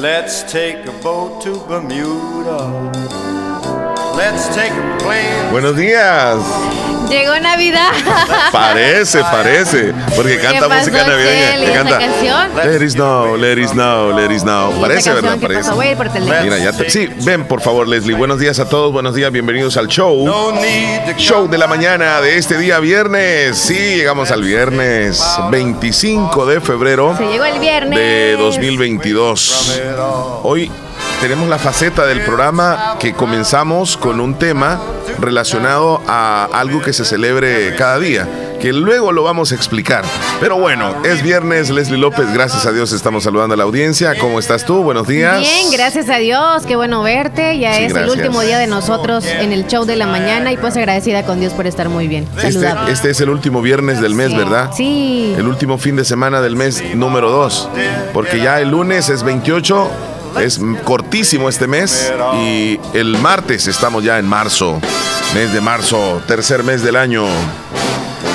Let's take a boat to Bermuda. Let's take a plane. Buenos días. Llegó Navidad. Parece, parece. Porque canta música navideña. Que canta. Let it snow, let it snow, let it snow. Parece, ¿verdad? Parece. Mira, ya te, sí, ven por favor, Leslie. Buenos días a todos. Buenos días, bienvenidos al show. Show de la mañana de este día viernes. Sí, llegamos al viernes 25 de febrero. Se llegó el viernes. De 2022. Hoy tenemos la faceta del programa que comenzamos con un tema relacionado a algo que se celebre cada día, que luego lo vamos a explicar. Pero bueno, es viernes, Leslie López, gracias a Dios estamos saludando a la audiencia. ¿Cómo estás tú? Buenos días. Bien, gracias a Dios, qué bueno verte. Ya es el último día de nosotros en el show de la mañana y pues agradecida con Dios por estar muy bien. Este, este, es el último viernes del mes, ¿verdad? Sí. El último fin de semana del mes número 2, porque ya el lunes es 28 es cortísimo este mes y el martes estamos ya en marzo, mes de marzo, tercer mes del año.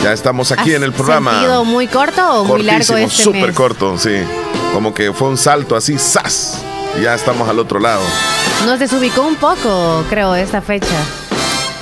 Ya estamos aquí en el programa. ¿Sentido muy corto o muy largo este súper corto, sí. Como que fue un salto así, ¡zas! Y ya estamos al otro lado. Nos desubicó un poco, creo, esta fecha.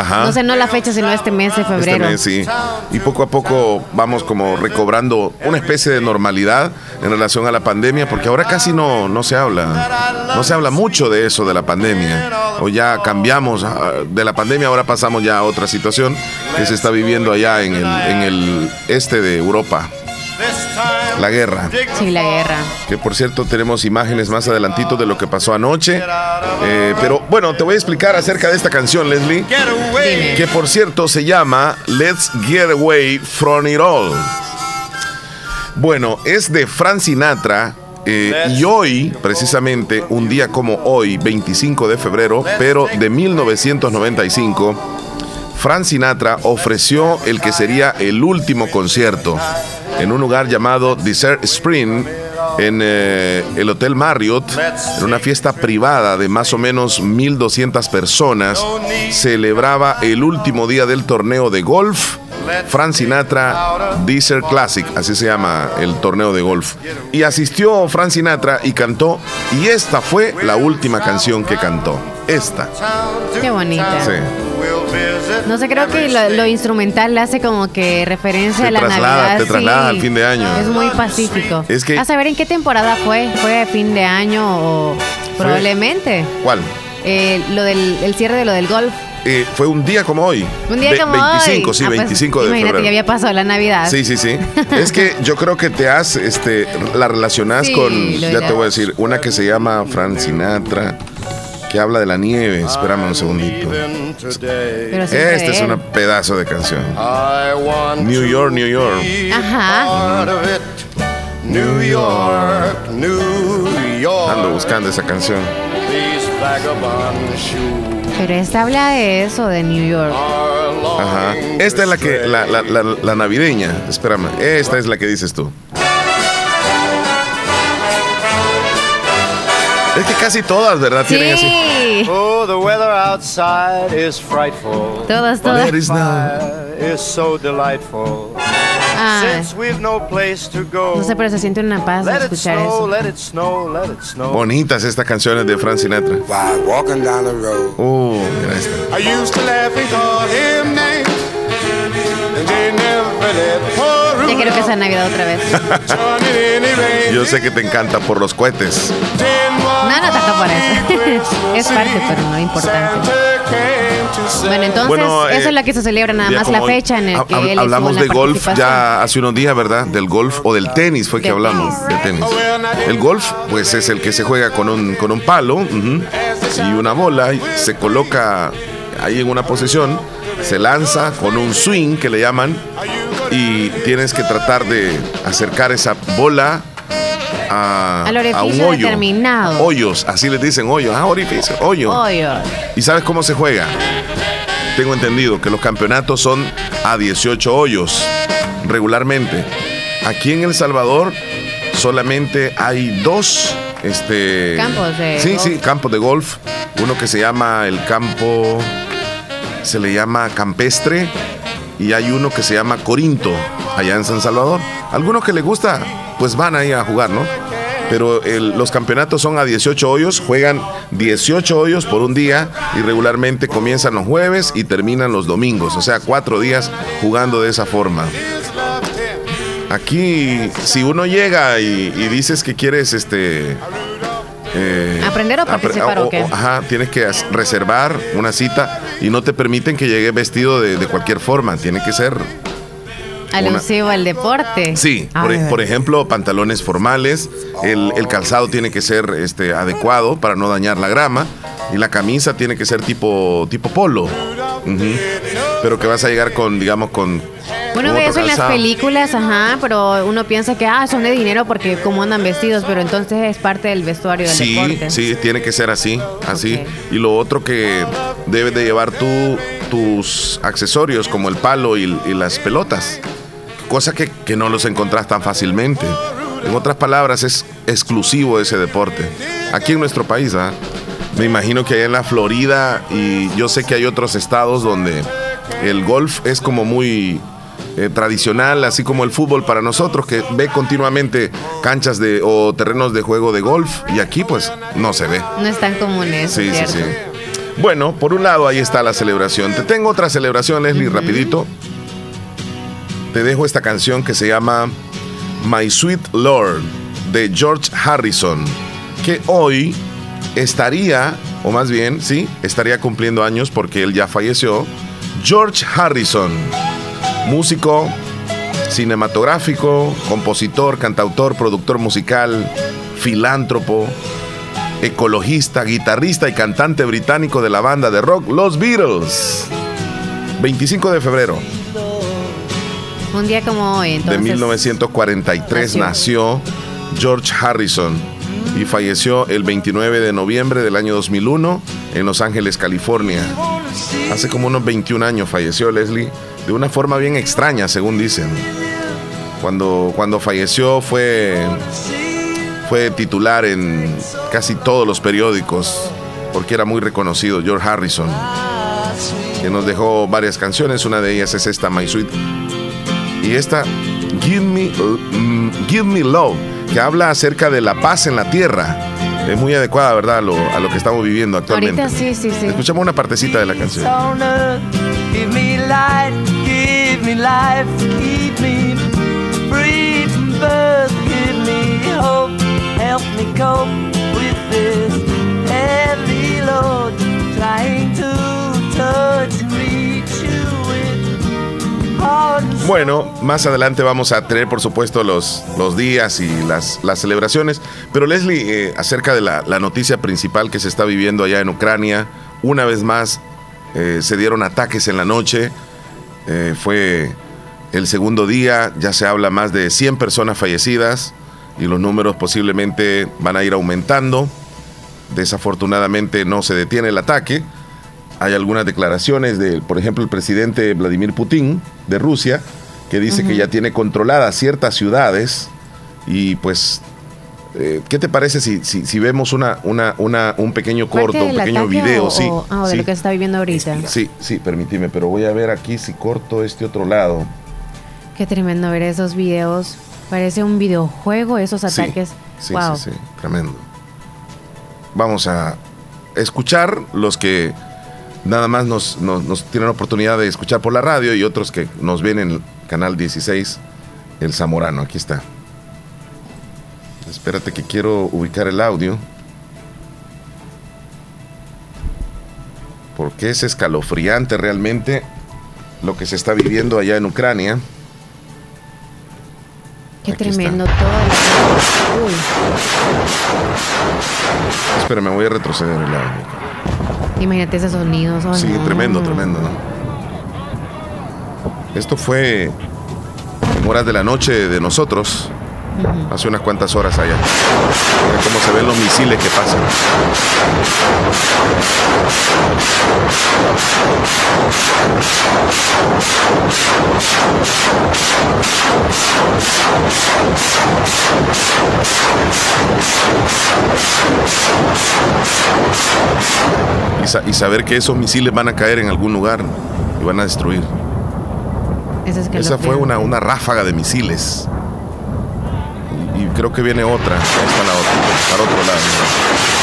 No sé, no la fecha, sino este mes de febrero. Este mes, sí. Y poco a poco vamos como recobrando una especie de normalidad en relación a la pandemia, porque ahora casi no, no se habla. No se habla mucho de eso, de la pandemia. O ya cambiamos ah, de la pandemia, ahora pasamos ya a otra situación que se está viviendo allá en el, en el este de Europa. La guerra. Sí, la guerra. Que por cierto tenemos imágenes más adelantito de lo que pasó anoche. Eh, pero bueno, te voy a explicar acerca de esta canción, Leslie. Que por cierto se llama Let's Get Away From It All. Bueno, es de Frank Sinatra. Eh, y hoy, precisamente, un día como hoy, 25 de febrero, pero de 1995, Frank Sinatra ofreció el que sería el último concierto en un lugar llamado Desert Spring en eh, el Hotel Marriott, en una fiesta privada de más o menos 1.200 personas, celebraba el último día del torneo de golf. Frank Sinatra Desert Classic, así se llama el torneo de golf. Y asistió Frank Sinatra y cantó, y esta fue la última canción que cantó. Esta. Qué bonita. Sí. No sé, creo que lo, instrumental le hace como que referencia a la Navidad. Te traslada al fin de año. Es muy pacífico. Es que, a saber en qué temporada fue. ¿Fue fin de año o probablemente? ¿Cuál? Eh, lo del el cierre de lo del golf. Eh, fue un día como hoy. Un día como 25, hoy. sí, 25 ah, pues, de imagínate, ya había pasado la Navidad. Sí, sí, sí. es que yo creo que te has, este, la relacionas con, ya te voy a decir, una que se llama Frank Sinatra que habla de la nieve. Espérame un segundito. este es un pedazo de canción. New York, New York. Ajá. New York, New York. Ando buscando esa canción. Pero esta habla de eso, de New York. Ajá. Esta es la que, la, la, la, la navideña. Espérame. Esta es la que dices tú. Es que casi todas, ¿verdad? Sí. Tienen así. Oh, the weather outside is frightful. Todas, todas. There is now. Is so delightful. Ah, Since we've no place to go. no sé, pero se siente una paz Let it escuchar snow, eso. let it snow, let it snow. Bonitas estas canciones de Frank Sinatra. While walking down the road. Uh, mira esta. I used to laugh and call him names. And they never let poor Ya quiero que sea Navidad otra vez. Yo sé que te encanta por los cohetes. No, no tanto por eso. es parte, pero no importante. Bueno, entonces, Bueno, eh, eso es lo que se celebra nada más la hoy. fecha en el que hab- él estuvo Hablamos la de golf ya hace unos días, ¿verdad? Del golf o del tenis fue que Del hablamos. tenis. De tenis. El golf, pues es el que se juega con un, con un palo y una bola y se coloca ahí en una posición, se lanza con un swing que le llaman y tienes que tratar de acercar esa bola a, Al orificio un hoyo. determinado. Hoyos, así les dicen hoyos. Ah, orificio, hoyo. Hoyo. ¿Y sabes cómo se juega? Tengo entendido que los campeonatos son a 18 hoyos regularmente. Aquí en El Salvador solamente hay dos este, Campos de Sí, golf. sí, campos de golf. Uno que se llama el campo, se le llama campestre y hay uno que se llama Corinto, allá en San Salvador. Algunos que les gusta, pues van ahí a jugar, ¿no? Pero el- los campeonatos son a 18 hoyos, juegan 18 hoyos por un día y regularmente comienzan los jueves y terminan los domingos, o sea, cuatro días jugando de esa forma. Aquí, si uno llega y, y dices que quieres este eh, ¿Aprender o apre- participar o qué? Ajá, tienes que reservar una cita y no te permiten que llegue vestido de, de cualquier forma. Tiene que ser, Alusivo al deporte. sí, Ay, por, e- por ejemplo, pantalones formales. El, el calzado tiene que ser este, adecuado para no dañar la grama. Y la camisa tiene que ser tipo, tipo polo. Pero que vas a llegar con, digamos, con. Uno ve eso en las películas, ajá, pero uno piensa que ah, son de dinero porque cómo andan vestidos, pero entonces es parte del vestuario del Sí, deporte. sí, tiene que ser así, así. Y lo otro que debes de llevar tú, tus accesorios como el palo y, y las pelotas, cosa que, que no los encontrás tan fácilmente. En otras palabras, es exclusivo ese deporte. Aquí en nuestro país, ¿ah? me imagino que allá en la Florida y yo sé que hay otros estados donde el golf es como muy eh, tradicional, así como el fútbol para nosotros, que ve continuamente canchas de o terrenos de juego de golf y aquí pues no se ve. No es tan común eso, Sí, sí, ¿cierto? sí. Bueno, por un lado ahí está la celebración. Te tengo otra celebración, Leslie, rapidito. Te dejo esta canción que se llama My Sweet Lord de George Harrison, que hoy estaría, o más bien, sí, estaría cumpliendo años porque él ya falleció. George Harrison, músico cinematográfico, compositor, cantautor, productor musical, filántropo, ecologista, guitarrista y cantante británico de la banda de rock Los Beatles. 25 de febrero Un día como hoy, de entonces. 1943 nació. nació George Harrison y falleció el 29 de noviembre del año 2001 en Los Ángeles, California. Hace como unos 21 años falleció Leslie de una forma bien extraña, según dicen. Cuando, cuando falleció fue, fue titular en casi todos los periódicos porque era muy reconocido, George Harrison, que nos dejó varias canciones, una de ellas es esta, My Sweet y esta Give Me, mm, Give Me Love, que habla acerca de la paz en la tierra. Es muy adecuada, ¿verdad? A lo, a lo que estamos viviendo actualmente. Ahorita sí, sí, sí. Escuchamos una partecita de la canción. on earth. Give me light, give me life, keep me free from birth. Give me hope, help me cope with this heavy load. Trying to touch Bueno, más adelante vamos a tener, por supuesto, los, los días y las, las celebraciones. Pero Leslie, eh, acerca de la, la noticia principal que se está viviendo allá en Ucrania, una vez más eh, se dieron ataques en la noche. Eh, fue el segundo día, ya se habla más de 100 personas fallecidas y los números posiblemente van a ir aumentando. Desafortunadamente no se detiene el ataque. Hay algunas declaraciones de, por ejemplo, el presidente Vladimir Putin de Rusia, que dice que ya tiene controladas ciertas ciudades y pues, eh, ¿qué te parece si, si, si vemos una, una, una, un pequeño ¿Parte corto, un pequeño video? o- sí, o- ah, o de sí. lo que está viviendo ahorita. Sí, sí, permíteme, pero voy a ver aquí si corto este otro lado. Qué tremendo ver esos videos. Parece un videojuego esos Sí, ataques. Sí, wow. sí, sí, tremendo. Vamos a escuchar los que nada más nos, nos, nos tienen oportunidad de escuchar por la radio y otros que nos ven en el canal 16, El Zamorano. Aquí está. Espérate que quiero ubicar el audio. Porque es escalofriante realmente lo que se está viviendo allá en Ucrania. Qué Aquí tremendo está. todo. Uy, Espera, me voy a retroceder el audio. Imagínate esos sonidos. oh, Sí, no. tremendo, tremendo, ¿no? Esto fue en horas de la noche de nosotros, hace unas cuantas horas allá. Mira cómo se ven los misiles que pasan. Y, saber que esos misiles van a caer en algún lugar y van a destruir. Esa fue una, una ráfaga de misiles creo que viene otra. Ahí está la otra, para otro lado.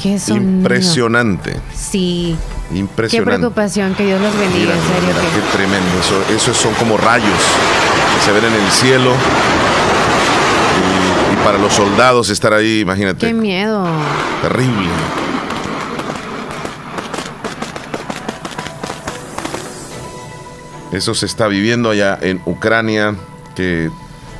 Qué Impresionante. Sí. Impresionante. Qué preocupación, que Dios los bendiga, en serio. Qué tremendo. Eso, esos son como rayos que se ven en el cielo. Y, y, para los soldados estar ahí, imagínate. Qué miedo. Terrible. Eso se está viviendo allá en Ucrania. ¿Qué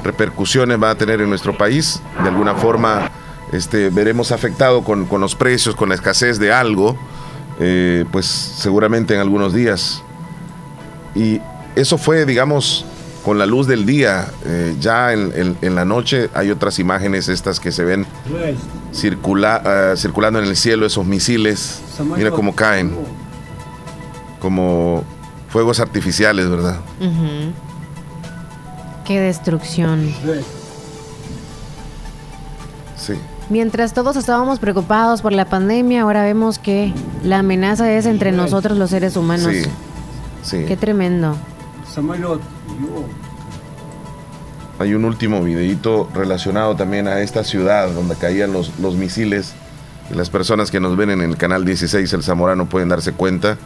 repercusiones va a tener en nuestro país? De alguna forma este, veremos afectado con, con los precios, con la escasez de algo eh, pues seguramente en algunos días. Y eso fue, digamos, con la luz del día. Eh, ya en, la noche hay otras imágenes estas que se ven circula, ah, circulando en el cielo, esos misiles. Mira cómo caen. Como fuegos artificiales, ¿verdad? Qué destrucción. Mientras todos estábamos preocupados por la pandemia, ahora vemos que la amenaza es entre nosotros los seres humanos. Sí, sí. Qué tremendo. Hay un último videito relacionado también a esta ciudad donde caían los, los misiles. las personas que nos ven en el canal 16, el Zamorano, pueden darse cuenta.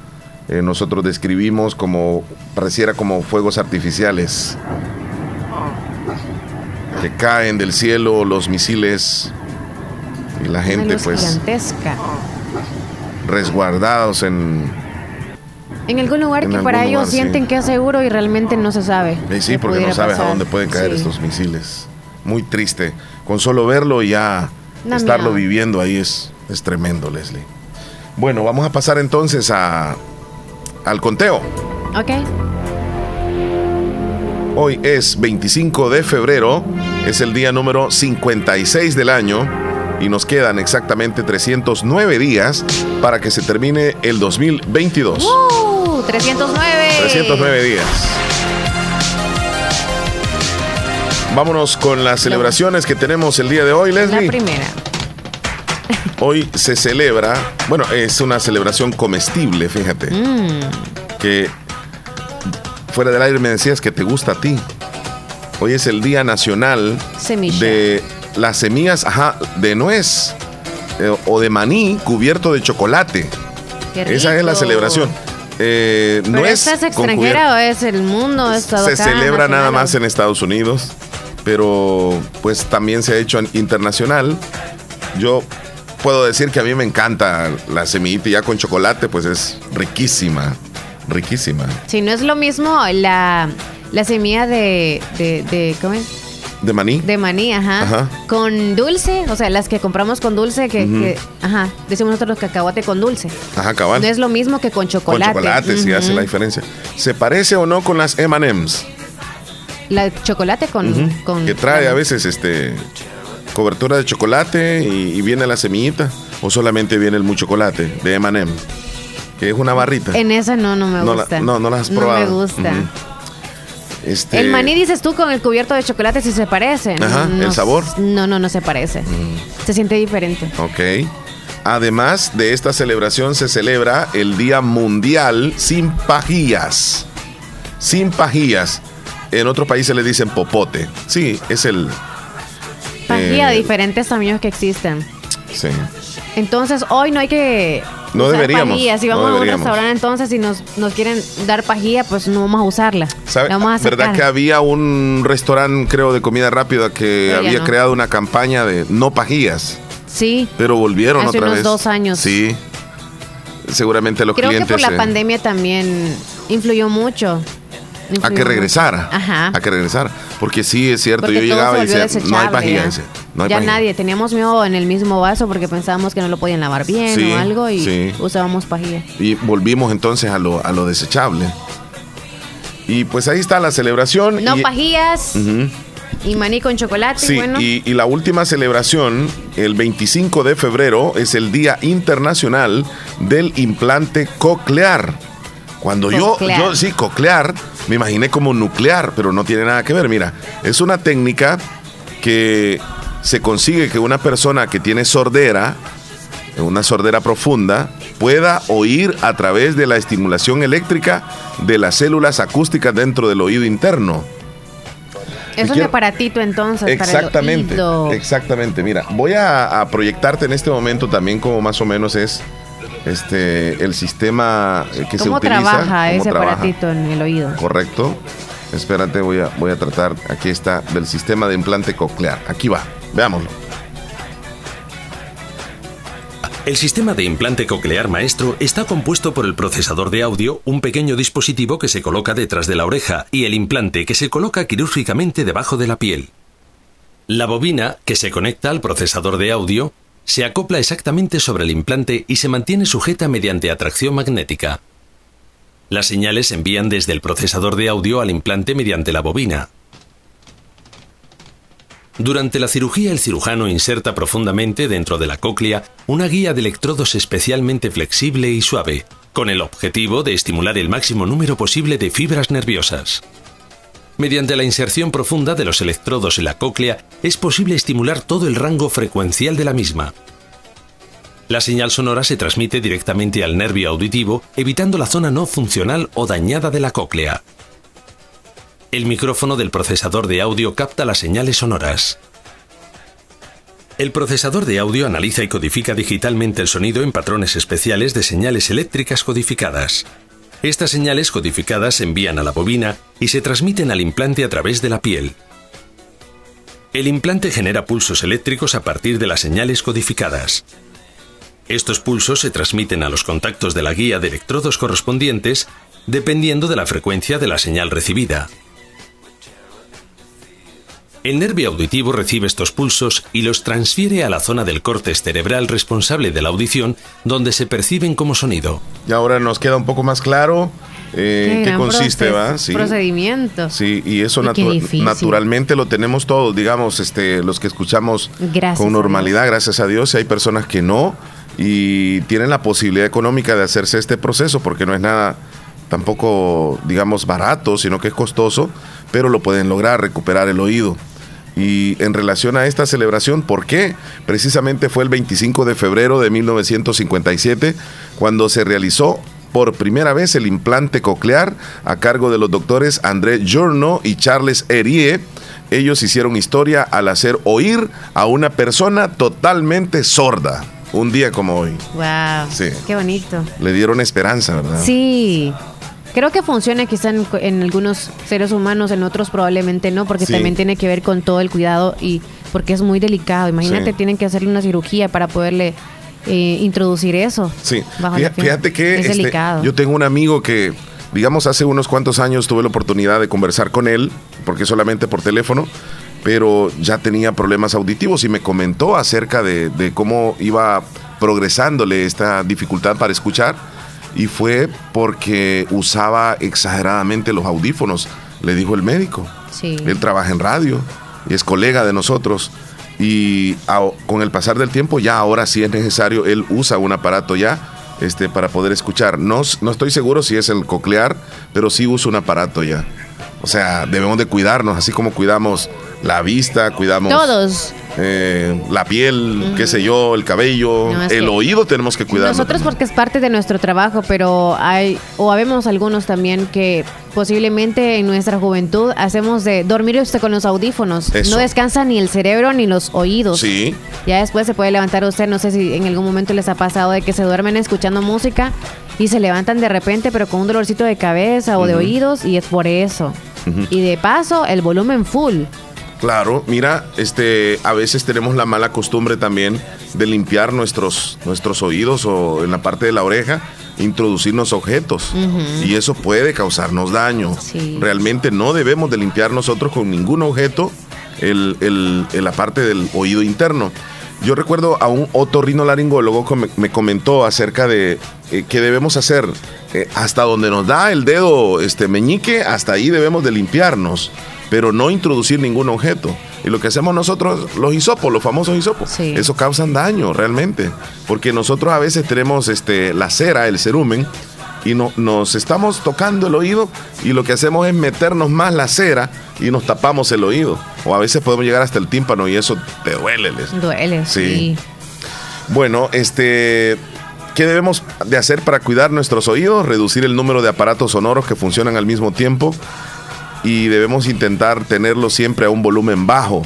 Eh, nosotros describimos como, pareciera como fuegos artificiales que caen del cielo, los misiles y la gente pues gigantesca. resguardados en en algún lugar que para ellos sienten que es seguro y realmente no se sabe. sí, porque no sabes a dónde pueden caer estos misiles. Muy triste. Con solo verlo y ya estarlo viviendo ahí es, es tremendo, Leslie. Bueno, vamos a pasar entonces a, al conteo. Ok. Hoy es 25 de febrero, es el día número 56 del año y nos quedan exactamente 309 días para que se termine el 2022. ¡Uh! 309. 309 días. Vámonos con las celebraciones que tenemos el día de hoy, Leslie. La primera. Hoy se celebra, bueno, es una celebración comestible, fíjate. Mm. Que fuera del aire me decías que te gusta a ti. Hoy es el Día Nacional de las semillas ajá, de nuez eh, o de maní cubierto de chocolate. Esa es la celebración. Eh, ¿Pero es extranjera o es el mundo? se celebra nada más en Estados Unidos, pero pues también se ha hecho internacional. Yo puedo decir que a mí me encanta la semillita ya con chocolate, pues es riquísima, riquísima. Si no es lo mismo la, la semilla de, de, de ¿cómo es? De maní. De maní, ajá. Con dulce, o sea, las que compramos con dulce, que, ajá, decimos nosotros cacahuate con dulce. Ajá, cabal. No es lo mismo que con chocolate. Con chocolate, sí hace la diferencia. ¿Se parece o no con las M&M's? La chocolate con, con, Que trae a veces este cobertura de chocolate y, viene la semillita. O solamente viene el mu chocolate de M&M. Que es una barrita. En esa no, no me gusta. no, no las has probado. No me gusta. Este, el maní dices tú con el cubierto de chocolate si se parece. Ajá, el sabor. No, no, no se parece. Mm. Se siente diferente. Ok. Además de esta celebración se celebra el Día Mundial sin pajillas. Sin pajillas. En otros países le dicen popote. Sí, es el... Pajilla, eh, diferentes tamaños que existen. Sí. Entonces hoy no hay que no deberíamos. Si vamos a un restaurante entonces y nos, nos quieren dar pajilla, pues no vamos a usarla. Vamos a ¿Verdad que había un restaurante, creo, de comida rápida que había creado una campaña de no pajillas? Sí. Pero volvieron Hace otra unos vez. dos años. Sí. seguramente los Creo clientes... que por la eh, pandemia también influyó mucho. a que regresara. mucho. Ajá. A que regresara. Porque sí, es cierto, Porque yo llegaba y decía, no hay pajilla. ya. dice, no hay ya pajilla". nadie, teníamos miedo en el mismo vaso porque pensábamos que no lo podían lavar bien Sí, o algo y sí. usábamos pajilla. Y volvimos entonces a lo, a lo desechable. Y pues ahí está la celebración. No y, pajillas y maní con chocolate. Sí, bueno, y, y la última celebración, el 25 de febrero, es el Día Internacional del Implante Coclear. Cuando yo, yo, sí, coclear, me imaginé como nuclear, pero no tiene nada que ver. Mira, es una técnica que se consigue que una persona que tiene sordera, una sordera profunda, pueda oír a través de la estimulación eléctrica de las células acústicas dentro del oído interno. es un aparatito entonces Exactamente, para el oído. exactamente. Mira, voy a, a proyectarte en este momento también como más o menos es este el sistema eh, que se ¿Cómo utiliza. trabaja cómo ese trabaja. aparatito en el oído? Correcto. Espérate, voy a, voy a tratar. Aquí está del sistema de implante coclear. Aquí va. Veámoslo. El sistema de implante coclear maestro está compuesto por el procesador de audio, un pequeño dispositivo que se coloca detrás de la oreja y el implante que se coloca quirúrgicamente debajo de la piel. La bobina, que se conecta al procesador de audio, se acopla exactamente sobre el implante y se mantiene sujeta mediante atracción magnética. Las señales se envían desde el procesador de audio al implante mediante la bobina. Durante la cirugía el cirujano inserta profundamente dentro de la cóclea una guía de electrodos especialmente flexible y suave, con el objetivo de estimular el máximo número posible de fibras nerviosas. Mediante la inserción profunda de los electrodos en la cóclea es posible estimular todo el rango frecuencial de la misma. La señal sonora se transmite directamente al nervio auditivo, evitando la zona no funcional o dañada de la cóclea. El micrófono del procesador de audio capta las señales sonoras. El procesador de audio analiza y codifica digitalmente el sonido en patrones especiales de señales eléctricas codificadas. Estas señales codificadas se envían a la bobina y se transmiten al implante a través de la piel. El implante genera pulsos eléctricos a partir de las señales codificadas. Estos pulsos se transmiten a los contactos de la guía de electrodos correspondientes dependiendo de la frecuencia de la señal recibida. El nervio auditivo recibe estos pulsos y los transfiere a la zona del córtex cerebral responsable de la audición, donde se perciben como sonido. Y ahora nos queda un poco más claro eh, en qué consiste, proces- ¿va? Sí. Procedimiento. Sí, y eso Y natu- naturalmente lo tenemos todos, digamos, este, los que escuchamos Gracias con a normalidad, gracias a Dios, y hay personas que no, y tienen la posibilidad económica de hacerse este proceso, porque no es nada tampoco, digamos, barato, sino que es costoso, pero lo pueden lograr, recuperar el oído. Y en relación a esta celebración, ¿por qué? Precisamente fue el 25 de febrero de 1957 cuando se realizó por primera vez el implante coclear a cargo de los doctores André Giorno y Charles Herie. Ellos hicieron historia al hacer oír a una persona totalmente sorda. Un día como hoy. Wow. Sí. Qué bonito. Le dieron esperanza, ¿verdad? Sí. Creo que funciona quizá en, en algunos seres humanos, en otros probablemente no, porque Sí. también tiene que ver con todo el cuidado y porque es muy delicado. Imagínate, Sí. tienen que hacerle una cirugía para poderle eh, introducir eso. Sí, piel. fíjate que es este, delicado. yo tengo un amigo que, digamos, hace unos cuantos años tuve la oportunidad de conversar con él, porque solamente por teléfono, pero ya tenía problemas auditivos y me comentó acerca de, de cómo iba progresándole esta dificultad para escuchar y fue porque usaba exageradamente los audífonos, le dijo el médico. Sí. Él trabaja en radio y es colega de nosotros. Y a- con el pasar del tiempo, ya ahora sí es necesario, él usa un aparato ya este, para poder escuchar. No, no estoy seguro si es el coclear, pero sí usa un aparato ya. O sea, debemos de cuidarnos, así como cuidamos la vista, cuidamos Todos. Eh, la piel, qué sé yo, el cabello, No, el oído tenemos que cuidarnos. Nosotros porque es parte de nuestro trabajo, pero hay, o habemos algunos también que posiblemente en nuestra juventud hacemos de dormir usted con los audífonos. Eso. No descansa ni el cerebro ni los oídos. Sí, Ya después se puede levantar usted, no sé si en algún momento les ha pasado de que se duermen escuchando música y se levantan de repente pero con un dolorcito de cabeza o de oídos y es por eso. Y de paso el volumen full. Claro, mira, este, a veces tenemos la mala costumbre también de limpiar nuestros, nuestros oídos o en la parte de la oreja introducirnos objetos y eso puede causarnos daño. Sí. Realmente no debemos de limpiar nosotros con ningún objeto el, el- el- la parte del oído interno. Yo recuerdo a un otorrinolaringólogo que me, me comentó acerca de eh, qué debemos hacer. Eh, hasta donde nos da el dedo este meñique, hasta ahí debemos de limpiarnos, pero no introducir ningún objeto. Y lo que hacemos nosotros, los hisopos, los famosos hisopos, Sí. eso causan daño realmente, porque nosotros a veces tenemos este, la cera, el cerumen, y no, nos estamos tocando el oído y lo que hacemos es meternos más la cera y nos tapamos el oído. O a veces podemos llegar hasta el tímpano y eso te duele. Les. Duele, Sí. sí. Bueno, este, ¿qué debemos de hacer para cuidar nuestros oídos? Reducir el número de aparatos sonoros que funcionan al mismo tiempo y debemos intentar tenerlo siempre a un volumen bajo.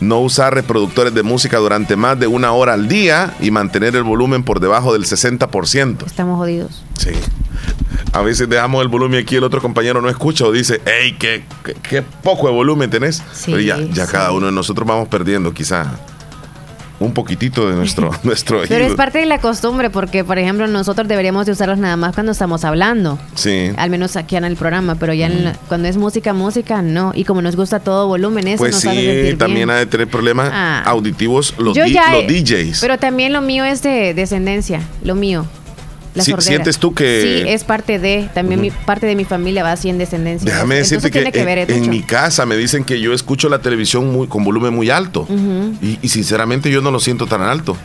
No usar reproductores de música durante más de una hora al día y mantener el volumen por debajo del 60%. Estamos jodidos. Sí. A veces dejamos el volumen aquí, el otro compañero no escucha o dice, hey, qué, qué, qué poco de volumen tenés. Sí, Pero ya, ya sí. cada uno de nosotros vamos perdiendo quizá un poquitito de nuestro, nuestro oído. Pero es parte de la costumbre porque, por ejemplo, nosotros deberíamos de usarlos nada más cuando estamos hablando. Sí. Al menos aquí en el programa, pero ya en la- cuando es música, música, no. Y como nos gusta todo volumen, eso Pues nos sí, hace también bien. ha de tener problemas Ah. auditivos los, di- ya los DJs. Pero también lo mío es de descendencia, lo mío. La Sí, sordera. ¿sientes tú que- Sí, es parte de, también mi parte de mi familia va así en descendencia. Déjame Entonces decirte que tiene que ver en, mi casa me dicen que yo escucho la televisión muy, con volumen muy alto. y, y sinceramente yo no lo siento tan alto.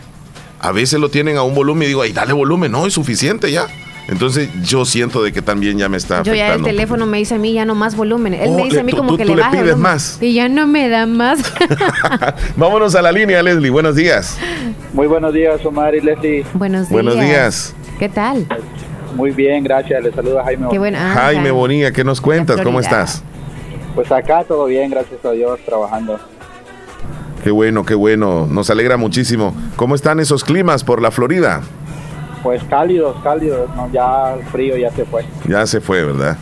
A veces lo tienen a un volumen y digo, ay, dale volumen, no, es suficiente ya. Entonces yo siento de que también ya me está Yo ya el afectando. teléfono me dice a mí ya no más volumen. Él Oh, me dice a mí tú- como tú- que tú le le pides volumen. más. Y ya no me da más. Vámonos a la línea, Leslie. Buenos días. Muy buenos días, Omar y Leslie. Buenos días. Buenos días. ¿Qué tal? Muy bien, gracias. Les saluda Jaime. Qué. Ah, Jaime Bonilla, ¿qué nos cuentas? ¿Cómo estás? Pues acá todo bien, gracias a Dios, trabajando. Qué bueno, qué bueno. Nos alegra muchísimo. ¿Cómo están esos climas por la Florida? Pues cálidos, cálidos, ¿no? ya el frío ya se fue. Ya se fue, ¿verdad?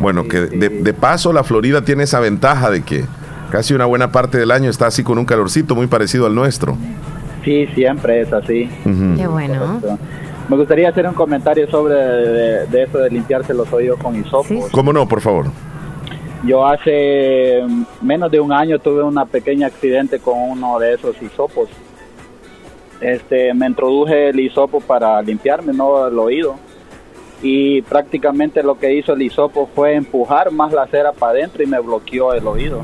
Bueno, Sí, que sí. de, de paso la Florida tiene esa ventaja de que casi una buena parte del año está así con un calorcito muy parecido al nuestro. Sí, siempre es así. Qué bueno. Correcto. Me gustaría hacer un comentario sobre de, de eso de limpiarse los oídos con hisopos. Sí. ¿Cómo no, por favor? Yo hace menos de un año tuve una pequeña accidente con uno de esos hisopos. Este, me introduje el hisopo para limpiarme, no el oído. Y prácticamente lo que hizo el hisopo fue empujar más la cera para adentro y me bloqueó el oído.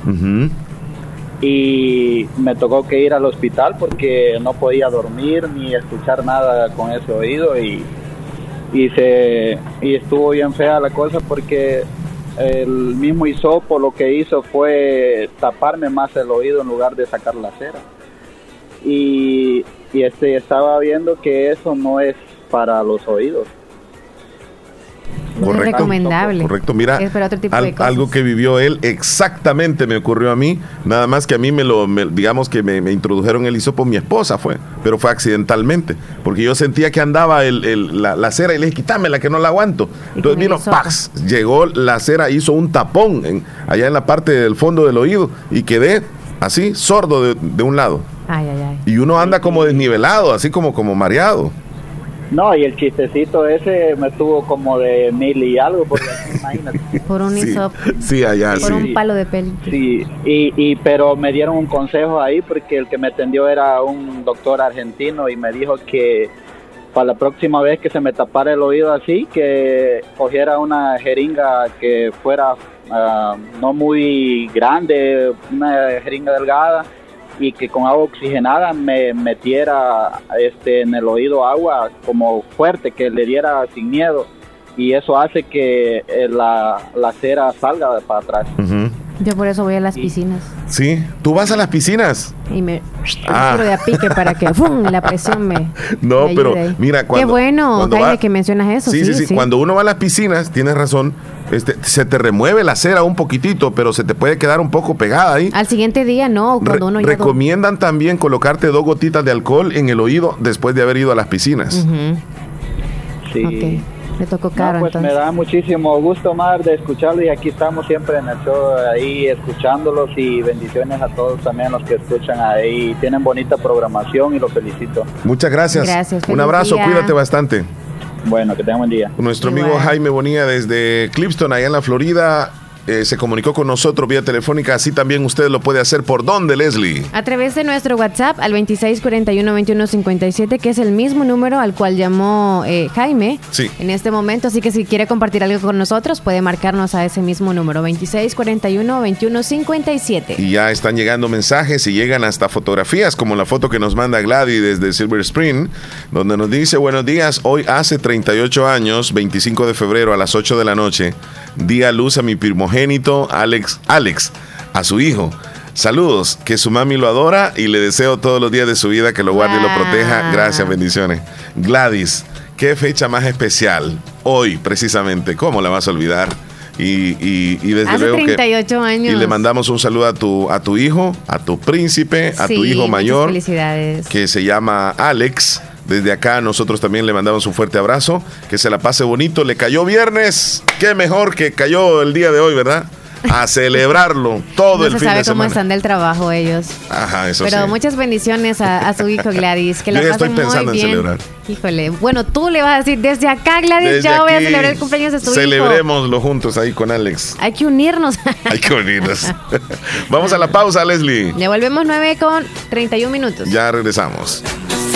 Y me tocó que ir al hospital porque no podía dormir ni escuchar nada con ese oído y, y, se, y estuvo bien fea la cosa porque el mismo hisopo lo que hizo fue taparme más el oído en lugar de sacar la cera. Y, y este estaba viendo que eso no es para los oídos. Es recomendable. Correcto, mira, otro tipo al- de cosas. algo que vivió él exactamente me ocurrió a mí, nada más que a mí me lo, me- digamos que me, me introdujeron el hisopo, mi esposa fue, pero fue accidentalmente, porque yo sentía que andaba el, el- la, la cera y le dije, quítamela que no la aguanto. Entonces vino. ¡pax! Llegó la cera, hizo un tapón en- allá en la parte del fondo del oído y quedé así, sordo de, de un lado. Ay, ay, ay. Y uno anda como desnivelado, así como, como mareado. No, y el chistecito ese me tuvo como de mil y algo, porque imagínate. Por un Sí, sí, allá, por sí. un palo de pelo. Sí, y, y pero me dieron un consejo ahí porque el que me atendió era un doctor argentino y me dijo que para la próxima vez que se me tapara el oído así, que cogiera una jeringa que fuera ah, no muy grande, una jeringa delgada y que con agua oxigenada me metiera este en el oído agua como fuerte, que le diera sin miedo y eso hace que eh, la, la cera salga para atrás. Yo por eso voy a las piscinas Sí, tú vas a las piscinas. y me Ah. de a pique para que ¡fum! la presión me No, me pero ayude ahí. mira, cuando. Qué bueno, cuando Jaime, va- que mencionas eso. Sí, sí, sí, Cuando uno va a las piscinas, tienes razón, este, se te remueve la cera un poquitito, pero se te puede quedar un poco pegada ahí. Al siguiente día no, Re- cuando uno ya... recomiendan también colocarte dos gotitas de alcohol en el oído después de haber ido a las piscinas. Ujú, Sí. Ok, le tocó No, caro pues entonces. me da muchísimo gusto, Mar, de escucharlo y aquí estamos siempre en el show ahí escuchándolos y bendiciones a todos también los que escuchan ahí. Tienen bonita programación y los felicito. Muchas gracias. Gracias, Un abrazo, día. cuídate bastante. Bueno, que tengan buen día. Nuestro amigo. Jaime Bonilla desde Clipston, allá en la Florida, eh, se comunicó con nosotros vía telefónica. Así también usted lo puede hacer. ¿Por dónde, Leslie? A través de nuestro WhatsApp al 2641-2157, que es el mismo número al cual llamó eh, Jaime Sí. en este momento. Así que si quiere compartir algo con nosotros, puede marcarnos a ese mismo número, 2641-2157. Y ya están llegando mensajes y llegan hasta fotografías, como la foto que nos manda Gladys desde Silver Spring, donde nos dice, buenos días, hoy hace 38 años, 25 de febrero a las 8 de la noche, di a luz a mi primogénito Alex, Alex, a su hijo. Saludos, que su mami lo adora y le deseo todos los días de su vida que lo guarde y lo proteja. Wow. Gracias, bendiciones. Gladys, qué fecha más especial. Hoy, precisamente, ¿cómo la vas a olvidar? Y, y- y desde Hace luego que- 38 años. y le mandamos un saludo a tu, a tu hijo, a tu príncipe, a tu hijo mayor, Felicidades. que se llama Alex. Desde acá nosotros también le mandamos un fuerte abrazo. Que se la pase bonito. Le cayó viernes. Qué mejor que cayó el día de hoy, ¿verdad? A celebrarlo todo no el se fin sabe de cómo semana. están del trabajo ellos. Ajá, eso Pero sí. muchas bendiciones a, a su hijo Gladys. Que Yo la ya pasen estoy pensando muy en bien. celebrar. Híjole. Bueno, tú le vas a decir, desde acá, Gladys, Desde yo voy a celebrar el cumpleaños de su hijo. Celebremoslo juntos ahí con Alex. Hay que unirnos. Hay que unirnos. Vamos a la pausa, Leslie. Le volvemos 9 con 31 minutos. Ya regresamos.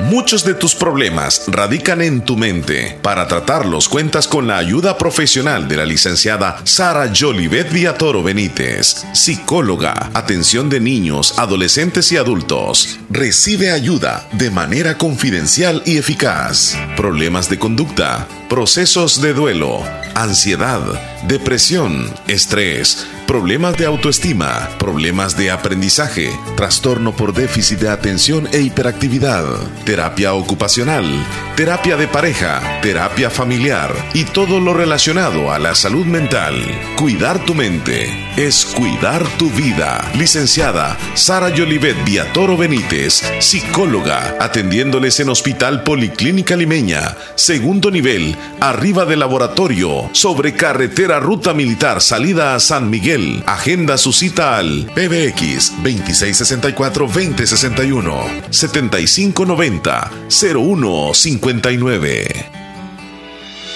Muchos de tus problemas radican en tu mente. Para tratarlos cuentas con la ayuda profesional de la licenciada Sara Jolivet Villatoro Benítez, psicóloga, atención de niños, adolescentes y adultos. Recibe ayuda de manera confidencial y eficaz. Problemas de conducta, procesos de duelo, ansiedad, depresión, estrés, problemas de autoestima, problemas de aprendizaje, trastorno por déficit de atención e hiperactividad, terapia ocupacional, terapia de pareja, terapia familiar y todo lo relacionado a la salud mental. Cuidar tu mente es cuidar tu vida. Licenciada Sara Yolivet Viatoro Benítez, psicóloga, atendiéndoles en Hospital Policlínica Limeña, segundo nivel, arriba del laboratorio, sobre carretera Ruta Militar, salida a San Miguel. Agenda su cita al PBX 2664-2061 7590-0159.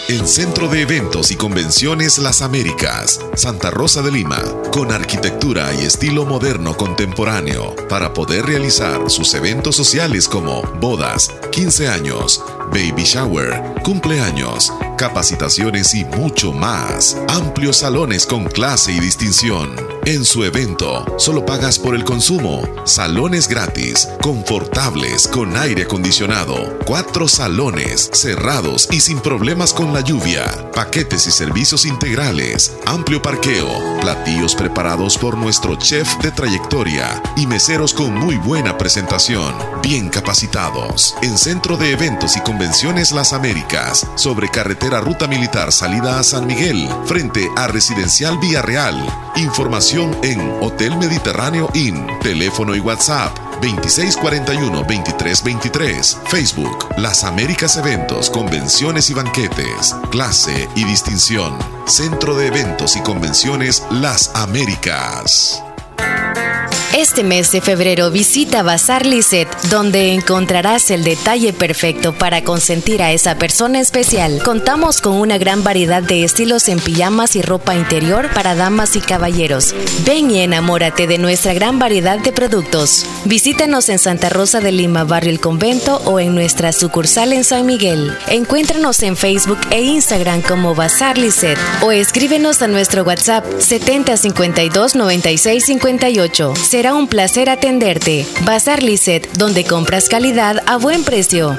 El Centro de Eventos y Convenciones Las Américas, Santa Rosa de Lima, con arquitectura y estilo moderno contemporáneo, para poder realizar sus eventos sociales como bodas, 15 años, baby shower, cumpleaños, capacitaciones y mucho más. Amplios salones con clase y distinción. En su evento, solo pagas por el consumo. Salones gratis, confortables, con aire acondicionado. Cuatro salones, cerrados y sin problemas con la lluvia. Paquetes y servicios integrales. Amplio parqueo. Platillos preparados por nuestro chef de trayectoria. Y meseros con muy buena presentación. bien capacitados. En Centro de Eventos y Convenciones Las Américas, sobre carretera Ruta Militar salida a San Miguel, frente a Residencial Vía Real. En Hotel Mediterráneo Inn, teléfono y WhatsApp 2641-2323. Facebook, Las Américas Eventos, Convenciones y Banquetes. Clase y distinción. Centro de Eventos y Convenciones Las Américas. Este mes de febrero visita Bazar Lisset, donde encontrarás el detalle perfecto para consentir a esa persona especial. Contamos con una gran variedad de estilos en pijamas y ropa interior para damas y caballeros. Ven y enamórate de nuestra gran variedad de productos. Visítanos en Santa Rosa de Lima, Barrio El Convento o en nuestra sucursal en San Miguel. Encuéntranos en Facebook e Instagram como Bazar Lisset o escríbenos a nuestro WhatsApp 7052 9658. Será un placer atenderte. Bazar Lisset, donde compras calidad a buen precio.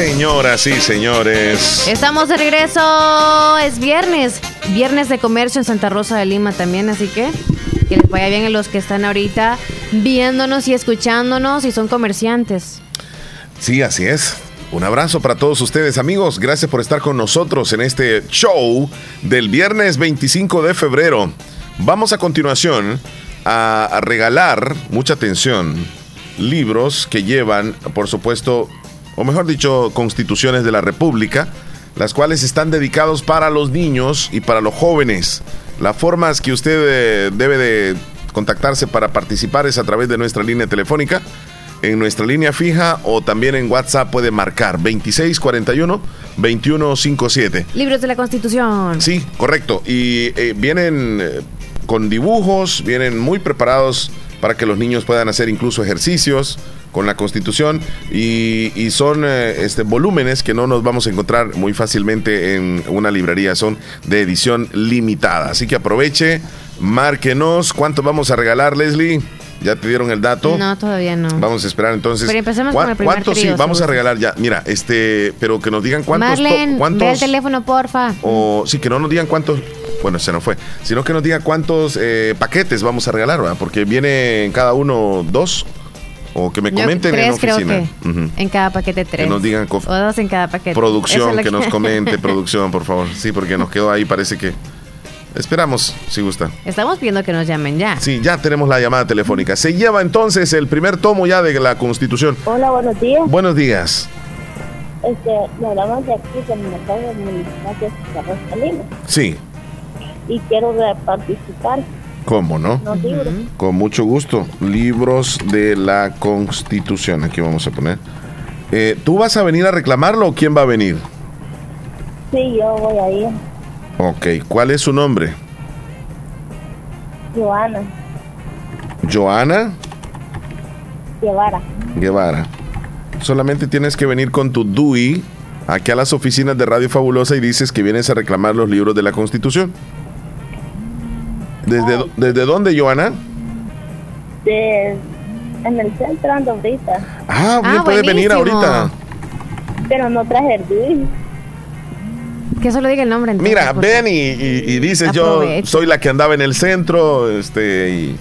Señoras y señores. Estamos de regreso. Es viernes. Viernes de comercio en Santa Rosa de Lima también, así que que les vaya bien a los que están ahorita viéndonos y escuchándonos y son comerciantes. Sí, así es. Un abrazo para todos ustedes amigos. Gracias por estar con nosotros en este show del viernes 25 de febrero. Vamos a continuación a, a regalar, mucha atención, libros que llevan, por supuesto, o mejor dicho, constituciones de la República, las cuales están dedicados para los niños y para los jóvenes. Las formas que usted eh, debe de contactarse para participar es a través de nuestra línea telefónica, en nuestra línea fija o también en WhatsApp puede marcar 2641 2157. Libros de la Constitución. Sí, correcto. Y eh, vienen eh, con dibujos, vienen muy preparados para que los niños puedan hacer incluso ejercicios con la Constitución y, y son eh, este, volúmenes que no nos vamos a encontrar muy fácilmente en una librería, son de edición limitada. Así que aproveche, márquenos. ¿Cuánto vamos a regalar, Leslie? ¿Ya te dieron el dato? No, todavía no. Vamos a esperar entonces. Pero empecemos ¿Cuá- con el primer ¿Cuántos sí? trío, Vamos si a regalar ya. Mira, este, pero que nos digan cuántos. to- Marlene, cuántos ve el teléfono, porfa. o sí, que no nos digan cuántos. Bueno, se nos fue. Sino que nos digan cuántos eh, paquetes vamos a regalar, ¿verdad? Porque viene en cada uno dos. O que me Yo- comenten tres, en creo oficina. que. En cada paquete tres. nos digan O dos en cada paquete. Producción, es que nos comente, producción, por favor. Sí, porque nos quedó ahí, parece que. Esperamos, si gusta. Estamos pidiendo que nos llamen ya. Sí, ya tenemos la llamada telefónica. Se lleva entonces el primer tomo ya de la Constitución. Hola, buenos días. Buenos días. Este, le hablamos de aquí, del mercado municipal de Santa Rosa de Lima. Sí, Y quiero participar ¿cómo no? en los libros. Con mucho gusto. Libros de la Constitución. Aquí vamos a poner. Eh, ¿Tú vas a venir a reclamarlo o quién va a venir? Sí, yo voy a ir. Ok, ¿cuál es su nombre? Joana Joana Guevara. Guevara. Solamente tienes que venir con tu DUI aquí a las oficinas de Radio Fabulosa y dices que vienes a reclamar los libros de la Constitución. ¿Desde, dó- ¿desde dónde, Joana? De, en el centro ando ahorita. Ah, bien, puedes venir ahorita. Pero no traje el DUI. Que solo diga el nombre. entonces, Mira, ven y, y- y dices yo soy la que andaba en el centro, este, y,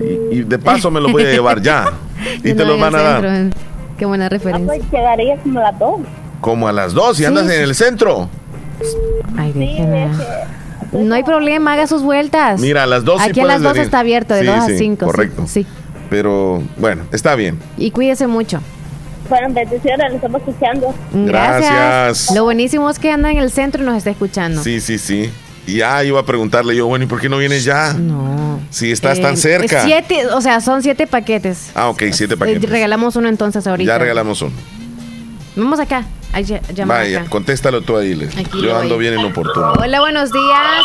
y- y de paso me lo voy a llevar ya. y te no lo van a dar. centro. Qué buena Ah, referencia. pues llegaría como a las dos. Como a las dos y andas Sí, en el centro. Ay, que No hay problema, haga sus vueltas. Mira, a las dos sí Aquí a las puedes 2 venir. está abierto, de Sí, 2 a 5. Correcto. Sí, Pero bueno, está bien. Y cuídese mucho. Bueno, bendiciones, lo estamos escuchando. Gracias. Lo buenísimo es que anda en el centro y nos está escuchando. Sí, sí, sí. Y ya iba a preguntarle yo, bueno, ¿y por qué no vienes ya? No. Si estás Eh, tan cerca. Siete, o sea, son siete paquetes. Ah, ok, siete Eh, paquetes. regalamos uno entonces ahorita. Ya regalamos uno. Vamos acá. Llamar Vaya, acá. contéstalo tú ahí. Le. Aquí Yo voy. ando bien inoportuno. Hola, buenos días.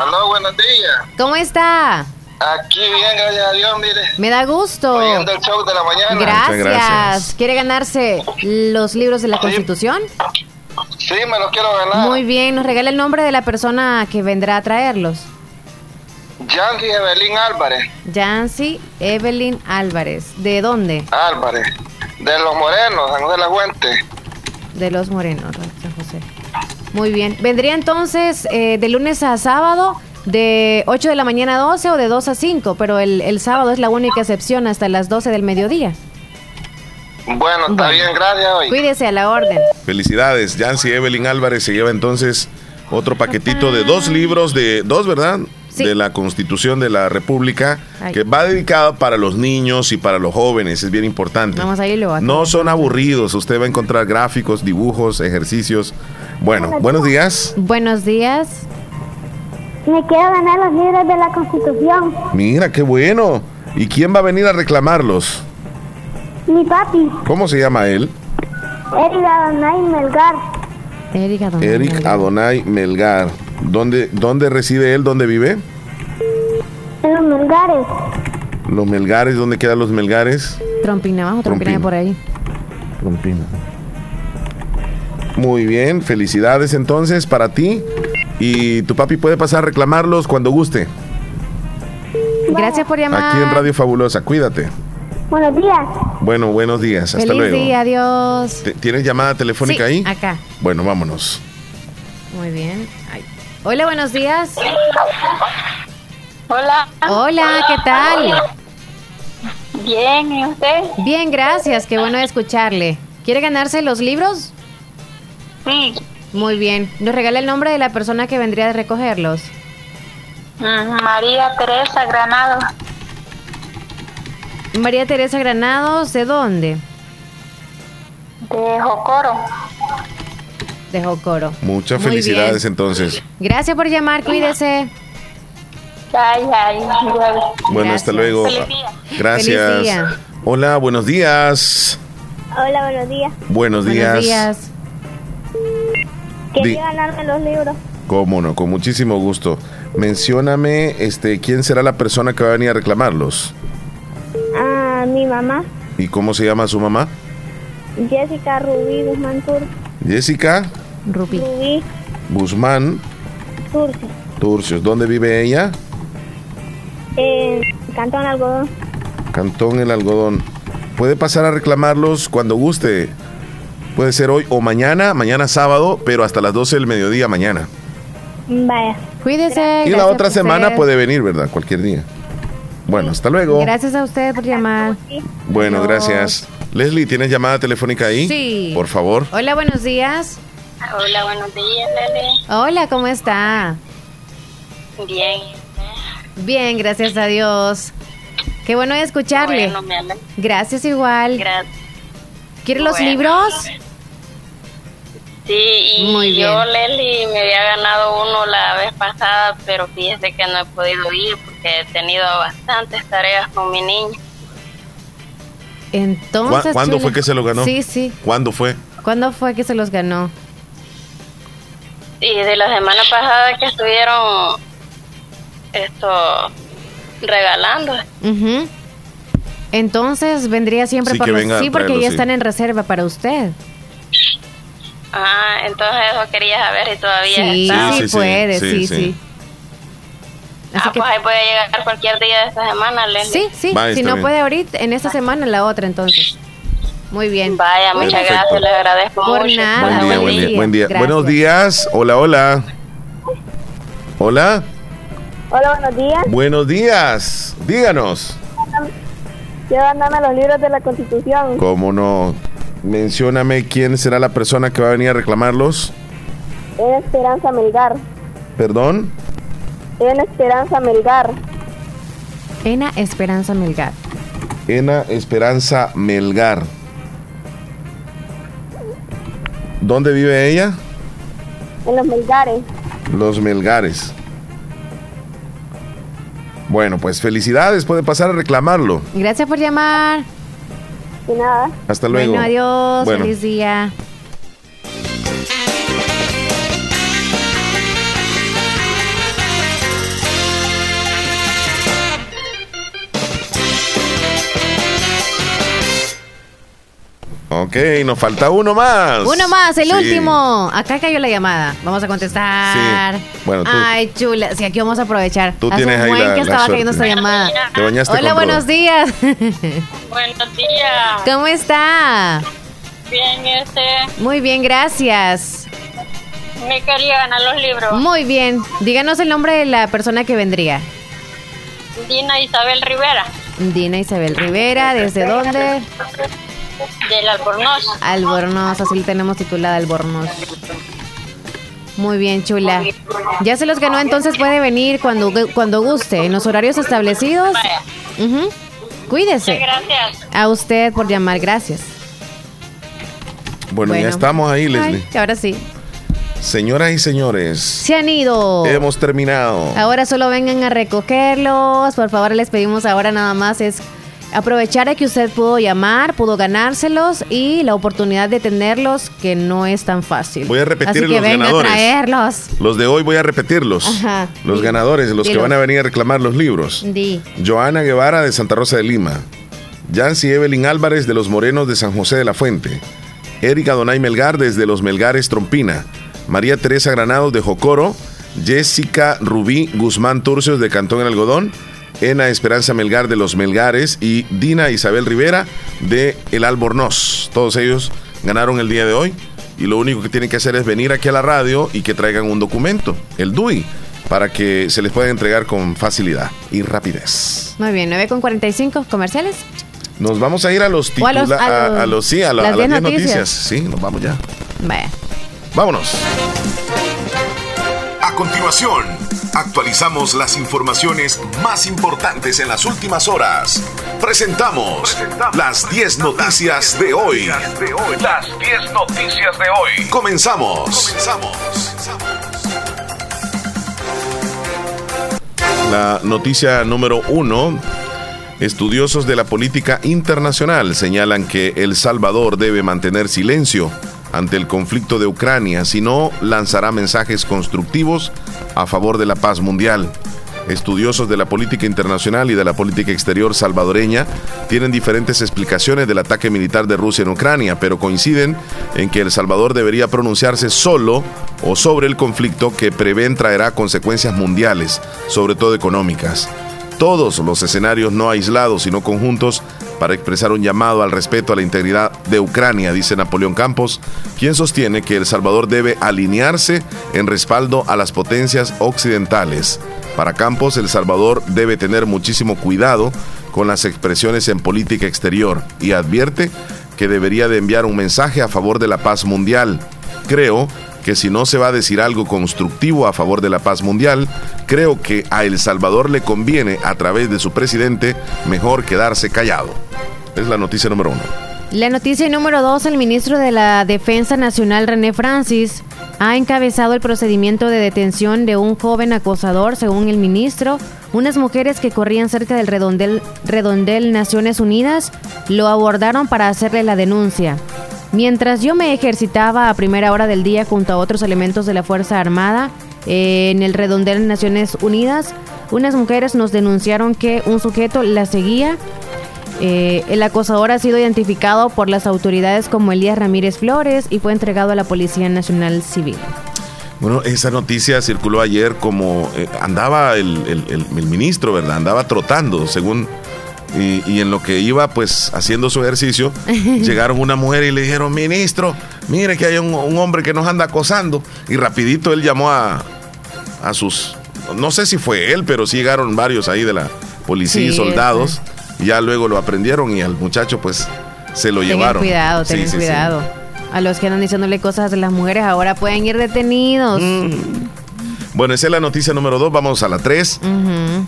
Aló, buenos días. ¿Cómo está? Aquí bien, gracias a Dios, mire. Me da gusto. Oyendo el show de la mañana. Gracias. ¿Quiere ganarse los libros de la Constitución? Sí, me los quiero ganar. Muy bien, nos regala el nombre de la persona que vendrá a traerlos. Yancy Evelyn Álvarez. Yancy Evelyn Álvarez. ¿De dónde? Álvarez. De Los Morenos, San José de la Fuente. De Los Morenos, San José. Muy bien. ¿Vendría entonces eh, de lunes a sábado de 8 de la mañana a 12 o de 2 a 5? Pero el, el sábado es la única excepción hasta las 12 del mediodía. Bueno, está bien, gracias hoy. Cuídese a la orden. Felicidades. Yancy Evelyn Álvarez se lleva entonces otro paquetito de dos libros de dos, ¿verdad? De la Constitución de la República, Ay. que va dedicado para los niños y para los jóvenes, es bien importante. Vamos a irlo a No son aburridos, usted va a encontrar gráficos, dibujos, ejercicios. Bueno, buenos días. Buenos días. Me quiero ganar los libros de la Constitución. Mira, qué bueno. ¿Y quién va a venir a reclamarlos? Mi papi, ¿Cómo se llama él? Eric Adonai Melgar, Eric Adonai. Eric Adonai Melgar. ¿Dónde, ¿Dónde reside él? ¿Dónde vive? en los Melgares. Los Melgares, ¿dónde quedan los Melgares? Trompina abajo, trompina Trompina. por ahí. Trompina. Muy bien, felicidades entonces para ti. Y tu papi puede pasar a reclamarlos cuando guste. Gracias por llamar. Aquí en Radio Fabulosa, cuídate. Buenos días. Bueno, buenos días, hasta Feliz luego. día, adiós. ¿Te- ¿Tienes llamada telefónica Sí, ahí? Acá. Bueno, vámonos. Muy bien. Ay. Hola, buenos días. Hola. Hola, ¿qué tal? Bien, ¿y usted? Bien, gracias. Qué bueno escucharle. ¿Quiere ganarse los libros? Sí. Muy bien. ¿Nos regala el nombre de la persona que vendría a recogerlos? Mm, María Teresa Granado, María Teresa Granados, ¿de dónde? de Jocoro. De Jocoro. Muchas Muy felicidades bien. entonces. Gracias por llamar, cuídese. Ay, ay. Bueno, hasta luego. Feliz día. Gracias. Feliz día. Hola, buenos días. Hola, buenos días. Buenos días. Buenos días. Quería ganarme los libros. Cómo no, con muchísimo gusto. Mencióname, este, quién será la persona que va a venir a reclamarlos A mi mamá, y cómo se llama su mamá. Jessica Rubí Guzmán Tur Jessica Rubí. Rubí Guzmán Turci, Turcios. ¿Dónde vive ella? en Cantón Algodón. Cantón El Algodón. Puede pasar a reclamarlos cuando guste. Puede ser hoy o mañana, mañana sábado, pero hasta las 12 del mediodía mañana. Vaya. Cuídese. Y la otra semana ser- puede venir, ¿verdad? Cualquier día. Bueno, hasta luego. Gracias a usted por llamar. Bueno, Adiós. gracias. Leslie, ¿tienes llamada telefónica ahí? Sí. Por favor. Hola, buenos días. Hola, buenos días, Lele. Hola, ¿cómo está? Bien. Bien, gracias a Dios. Qué bueno escucharle. Bueno, me alegra. Gracias igual. Gracias. ¿Quiere los libros? Sí, y Muy yo. Leli, me había ganado uno la vez pasada, pero fíjese que no he podido ir porque he tenido bastantes tareas con mi niño. Entonces. ¿Cuá- ¿Cuándo fue que se lo ganó? Sí, sí. ¿Cuándo fue? ¿Cuándo fue que se los ganó? Y de la semana pasada que estuvieron esto regalando. Ujú. Entonces vendría siempre Sí, por que los. Sí, porque ya sí. están en reserva para usted. Ah, entonces eso quería saber si todavía Sí, está. sí, puede, sí, sí. Ah, pues ahí puede llegar cualquier día de esta semana, Leli. Sí, sí. Si no bien. puede ahorita, en esta semana, la otra entonces. Muy bien. Vaya, muchas Perfecto. gracias, le agradezco Por mucho. nada. buen día, buen buen día. día. Buen día. Gracias. Buenos días. Hola, hola. Hola. Hola, buenos días. Buenos días. Díganos. Ganarme los libros de la Constitución. ¿Cómo no? Mencióname quién será la persona que va a venir a reclamarlos. Es Esperanza Melgar. Perdón. Ena Esperanza Melgar. Ena Esperanza Melgar. Ena Esperanza Melgar. ¿Dónde vive ella? En los Melgares. Los Melgares. Bueno, pues felicidades, puede pasar a reclamarlo. Gracias por llamar. De nada. Hasta luego. Bueno, adiós. Bueno. Feliz día. Ok, nos falta uno más. Uno más, el Sí. último. Acá cayó la llamada. Vamos a contestar. Sí. Bueno, tú- Ay, chula. Sí, aquí vamos a aprovechar. Tú Hace tienes un ahí la- que la estaba suerte. cayendo esta llamada. Te bañaste Hola, con buenos droga. días. Buenos días. ¿Cómo está? Bien, este. Muy bien, gracias. Me quería ganar los libros. Muy bien. Díganos el nombre de la persona que vendría. Dina Isabel Rivera, Dina Isabel Rivera, ¿desde dónde? Del Albornoz. Albornoz, así le tenemos titulada Albornoz. Muy bien, chula. Ya se los ganó, entonces puede venir cuando, cuando guste, en los horarios establecidos. Ujú. Cuídese. Gracias. A usted por llamar, gracias. Bueno, ya estamos ahí, Leslie. Ay, ahora sí. Señoras y señores, Se han ido. hemos terminado. Ahora solo vengan a recogerlos. Por favor, les pedimos ahora nada más es aprovechar a que usted pudo llamar, pudo ganárselos y la oportunidad de tenerlos, que no es tan fácil. Voy a repetir Así que los venga ganadores. a traerlos. Los de hoy voy a repetirlos. Ajá. Los ganadores, los que van a venir a reclamar los libros. Di. Joana Guevara de Santa Rosa de Lima. Yancy Evelyn Álvarez de los Morenos de San José de la Fuente. Erika Donay Melgar desde los Melgares Trompina. María Teresa Granados de Jocoro. Jessica Rubí Guzmán Turcios de Cantón El Algodón. Ena Esperanza Melgar de los Melgares y Dina Isabel Rivera de El Albornoz. Todos ellos ganaron el día de hoy y lo único que tienen que hacer es venir aquí a la radio y que traigan un documento, el DUI, para que se les pueda entregar con facilidad y rapidez. Muy bien, 9 con 45 comerciales. Nos vamos a ir a los O a a a, los- a los sí, a, la- las a las 10 10 noticias. noticias. Sí, nos vamos ya. Vaya. Vámonos. A continuación, actualizamos las informaciones más importantes en las últimas horas. Presentamos las 10 noticias de hoy. Las 10 noticias de hoy. Comenzamos. La noticia número uno. Estudiosos de la política internacional señalan que El Salvador debe mantener silencio ante el conflicto de Ucrania, si no lanzará mensajes constructivos a favor de la paz mundial. Estudiosos de la política internacional y de la política exterior salvadoreña tienen diferentes explicaciones del ataque militar de Rusia en Ucrania, pero coinciden en que El Salvador debería pronunciarse solo o sobre el conflicto que prevén traerá consecuencias mundiales, sobre todo económicas todos los escenarios no aislados, sino conjuntos, para expresar un llamado al respeto a la integridad de Ucrania, dice Napoleón Campos, quien sostiene que El Salvador debe alinearse en respaldo a las potencias occidentales. Para Campos, El Salvador debe tener muchísimo cuidado con las expresiones en política exterior y advierte que debería de enviar un mensaje a favor de la paz mundial. Creo que si no se va a decir algo constructivo a favor de la paz mundial, creo que a El Salvador le conviene, a través de su presidente, mejor quedarse callado. Es la noticia número uno. La noticia número dos, el ministro de la Defensa Nacional, René Francis, ha encabezado el procedimiento de detención de un joven acosador, según el ministro. Unas mujeres que corrían cerca del redondel, redondel Naciones Unidas lo abordaron para hacerle la denuncia. Mientras yo me ejercitaba a primera hora del día junto a otros elementos de la Fuerza Armada eh, en el redondel Naciones Unidas, unas mujeres nos denunciaron que un sujeto la seguía eh, el acosador ha sido identificado por las autoridades como Elías Ramírez Flores y fue entregado a la Policía Nacional Civil. Bueno, esa noticia circuló ayer como eh, andaba el- el- el ministro, ¿verdad? Andaba trotando, según... Y, y en lo que iba pues haciendo su ejercicio, llegaron una mujer y le dijeron, ministro, mire que hay un, un hombre que nos anda acosando. Y rapidito él llamó a, a sus, no sé si fue él, pero sí llegaron varios ahí de la policía y Sí, soldados. Y ya luego lo aprendieron y al muchacho pues se lo Tengan llevaron. cuidado, tengan sí, cuidado. A los que andan diciéndole cosas de las mujeres ahora pueden ir detenidos. Mm. Bueno, esa es la noticia número dos. Vamos a la tres. Ujú.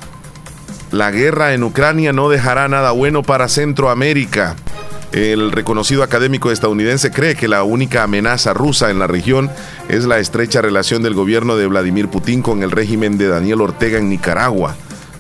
La guerra en Ucrania no dejará nada bueno para Centroamérica. El reconocido académico estadounidense cree que la única amenaza rusa en la región es la estrecha relación del gobierno de Vladimir Putin con el régimen de Daniel Ortega en Nicaragua.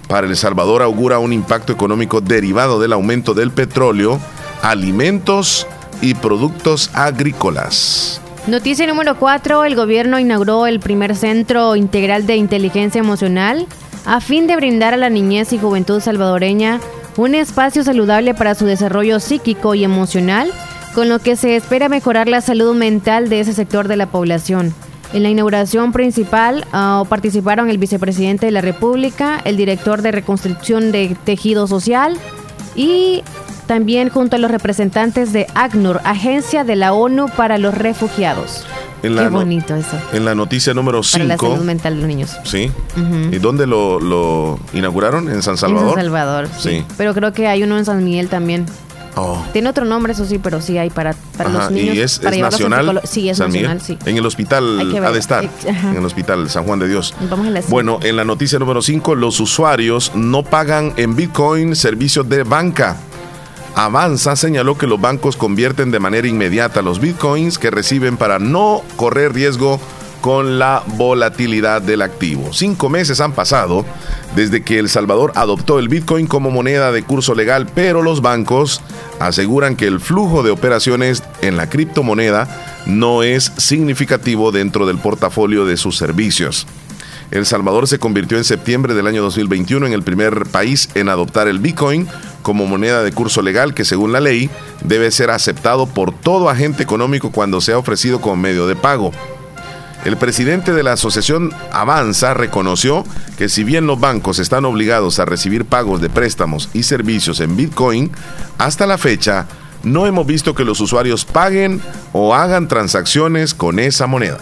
Para El Salvador augura un impacto económico derivado del aumento del petróleo, alimentos y productos agrícolas. Noticia número 4. El gobierno inauguró el primer centro integral de inteligencia emocional a fin de brindar a la niñez y juventud salvadoreña un espacio saludable para su desarrollo psíquico y emocional, con lo que se espera mejorar la salud mental de ese sector de la población. En la inauguración principal ah, participaron el vicepresidente de la República, el director de reconstrucción de tejido social y también junto a los representantes de ACNUR, Agencia de la ONU para los Refugiados. En Qué bonito eso. En la noticia número Para la 5. salud mental de los niños. Sí. ¿Y dónde lo, lo inauguraron? ¿En San En Salvador? San Salvador, sí. Sí. Pero creo que hay uno en San Miguel también. Oh. Tiene otro nombre, eso sí, pero sí hay para, para Ajá, los niños. y es, para nacional. Sí, es San Miguel? nacional, sí. En el hospital ha de estar. ajá. En el hospital San Juan de Dios. Vamos a la Bueno, en la noticia número 5, los usuarios no pagan en Bitcoin servicios de banca. Avanza señaló que los bancos convierten de manera inmediata los bitcoins que reciben para no correr riesgo con la volatilidad del activo. Cinco meses han pasado desde que El Salvador adoptó el bitcoin como moneda de curso legal, pero los bancos aseguran que el flujo de operaciones en la criptomoneda no es significativo dentro del portafolio de sus servicios. El Salvador se convirtió en septiembre del año 2021 en el primer país en adoptar el Bitcoin como moneda de curso legal que según la ley debe ser aceptado por todo agente económico cuando sea ofrecido como medio de pago. El presidente de la asociación Avanza reconoció que si bien los bancos están obligados a recibir pagos de préstamos y servicios en Bitcoin, hasta la fecha no hemos visto que los usuarios paguen o hagan transacciones con esa moneda.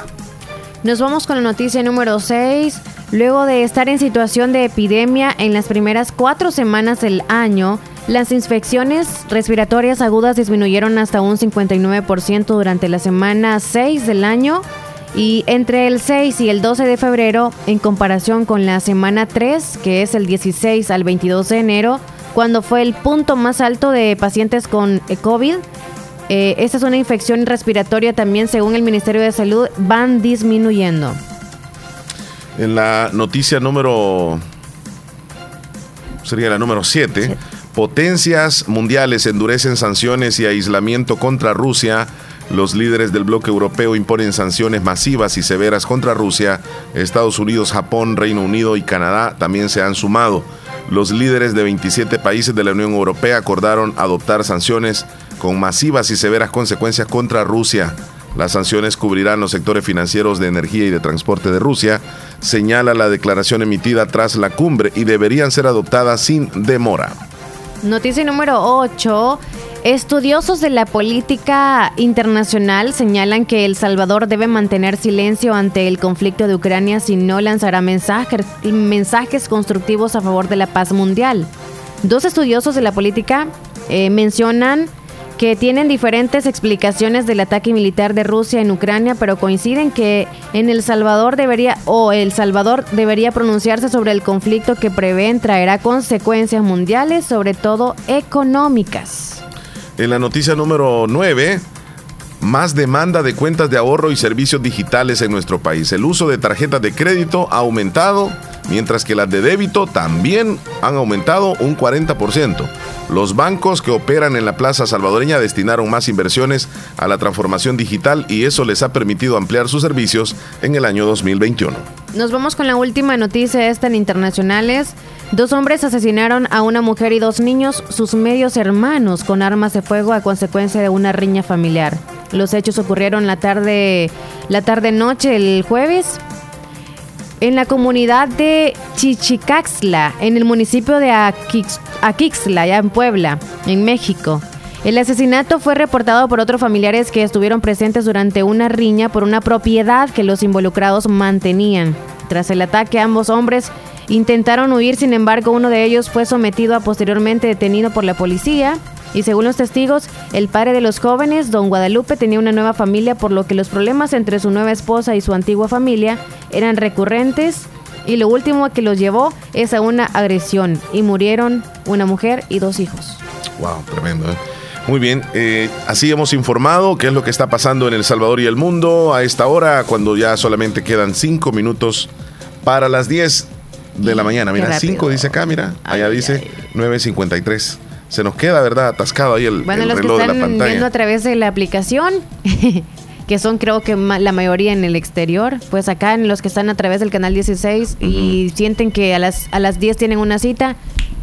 Nos vamos con la noticia número 6. Luego de estar en situación de epidemia en las primeras cuatro semanas del año, las infecciones respiratorias agudas disminuyeron hasta un 59% durante la semana 6 del año y entre el 6 y el 12 de febrero, en comparación con la semana 3, que es el 16 al 22 de enero, cuando fue el punto más alto de pacientes con COVID, eh, esta es una infección respiratoria también, según el Ministerio de Salud, van disminuyendo. En la noticia número. sería la número 7. Potencias mundiales endurecen sanciones y aislamiento contra Rusia. Los líderes del bloque europeo imponen sanciones masivas y severas contra Rusia. Estados Unidos, Japón, Reino Unido y Canadá también se han sumado. Los líderes de 27 países de la Unión Europea acordaron adoptar sanciones con masivas y severas consecuencias contra Rusia. Las sanciones cubrirán los sectores financieros de energía y de transporte de Rusia, señala la declaración emitida tras la cumbre y deberían ser adoptadas sin demora. Noticia número 8. Estudiosos de la política internacional señalan que El Salvador debe mantener silencio ante el conflicto de Ucrania si no lanzará mensajes, mensajes constructivos a favor de la paz mundial. Dos estudiosos de la política eh, mencionan que tienen diferentes explicaciones del ataque militar de Rusia en Ucrania, pero coinciden que en El Salvador debería o El Salvador debería pronunciarse sobre el conflicto que prevén traerá consecuencias mundiales, sobre todo económicas. En la noticia número 9, más demanda de cuentas de ahorro y servicios digitales en nuestro país. El uso de tarjetas de crédito ha aumentado, mientras que las de débito también han aumentado un 40%. Los bancos que operan en la plaza salvadoreña destinaron más inversiones a la transformación digital y eso les ha permitido ampliar sus servicios en el año 2021. Nos vamos con la última noticia esta en internacionales. Dos hombres asesinaron a una mujer y dos niños, sus medios hermanos, con armas de fuego a consecuencia de una riña familiar. Los hechos ocurrieron la tarde, la tarde noche el jueves en la comunidad de Chichicaxla, en el municipio de Aquix- Aquixla, ya en Puebla, en México. El asesinato fue reportado por otros familiares que estuvieron presentes durante una riña por una propiedad que los involucrados mantenían. Tras el ataque, ambos hombres intentaron huir, sin embargo, uno de ellos fue sometido a posteriormente detenido por la policía. Y según los testigos, el padre de los jóvenes, don Guadalupe, tenía una nueva familia, por lo que los problemas entre su nueva esposa y su antigua familia eran recurrentes. Y lo último que los llevó es a una agresión. Y murieron una mujer y dos hijos. Wow, tremendo. ¿eh? Muy bien, eh, así hemos informado qué es lo que está pasando en El Salvador y el mundo a esta hora, cuando ya solamente quedan cinco minutos para las 10 de la mañana. Mira. 5 dice acá, mira, allá dice 9.53. Se nos queda, ¿verdad? Atascado ahí el, Bueno, el los que reloj de la están viendo pantalla. a través de la aplicación, que son creo que la mayoría en el exterior, pues acá en los que están a través del canal 16 y sienten que a las, a las 10 tienen una cita,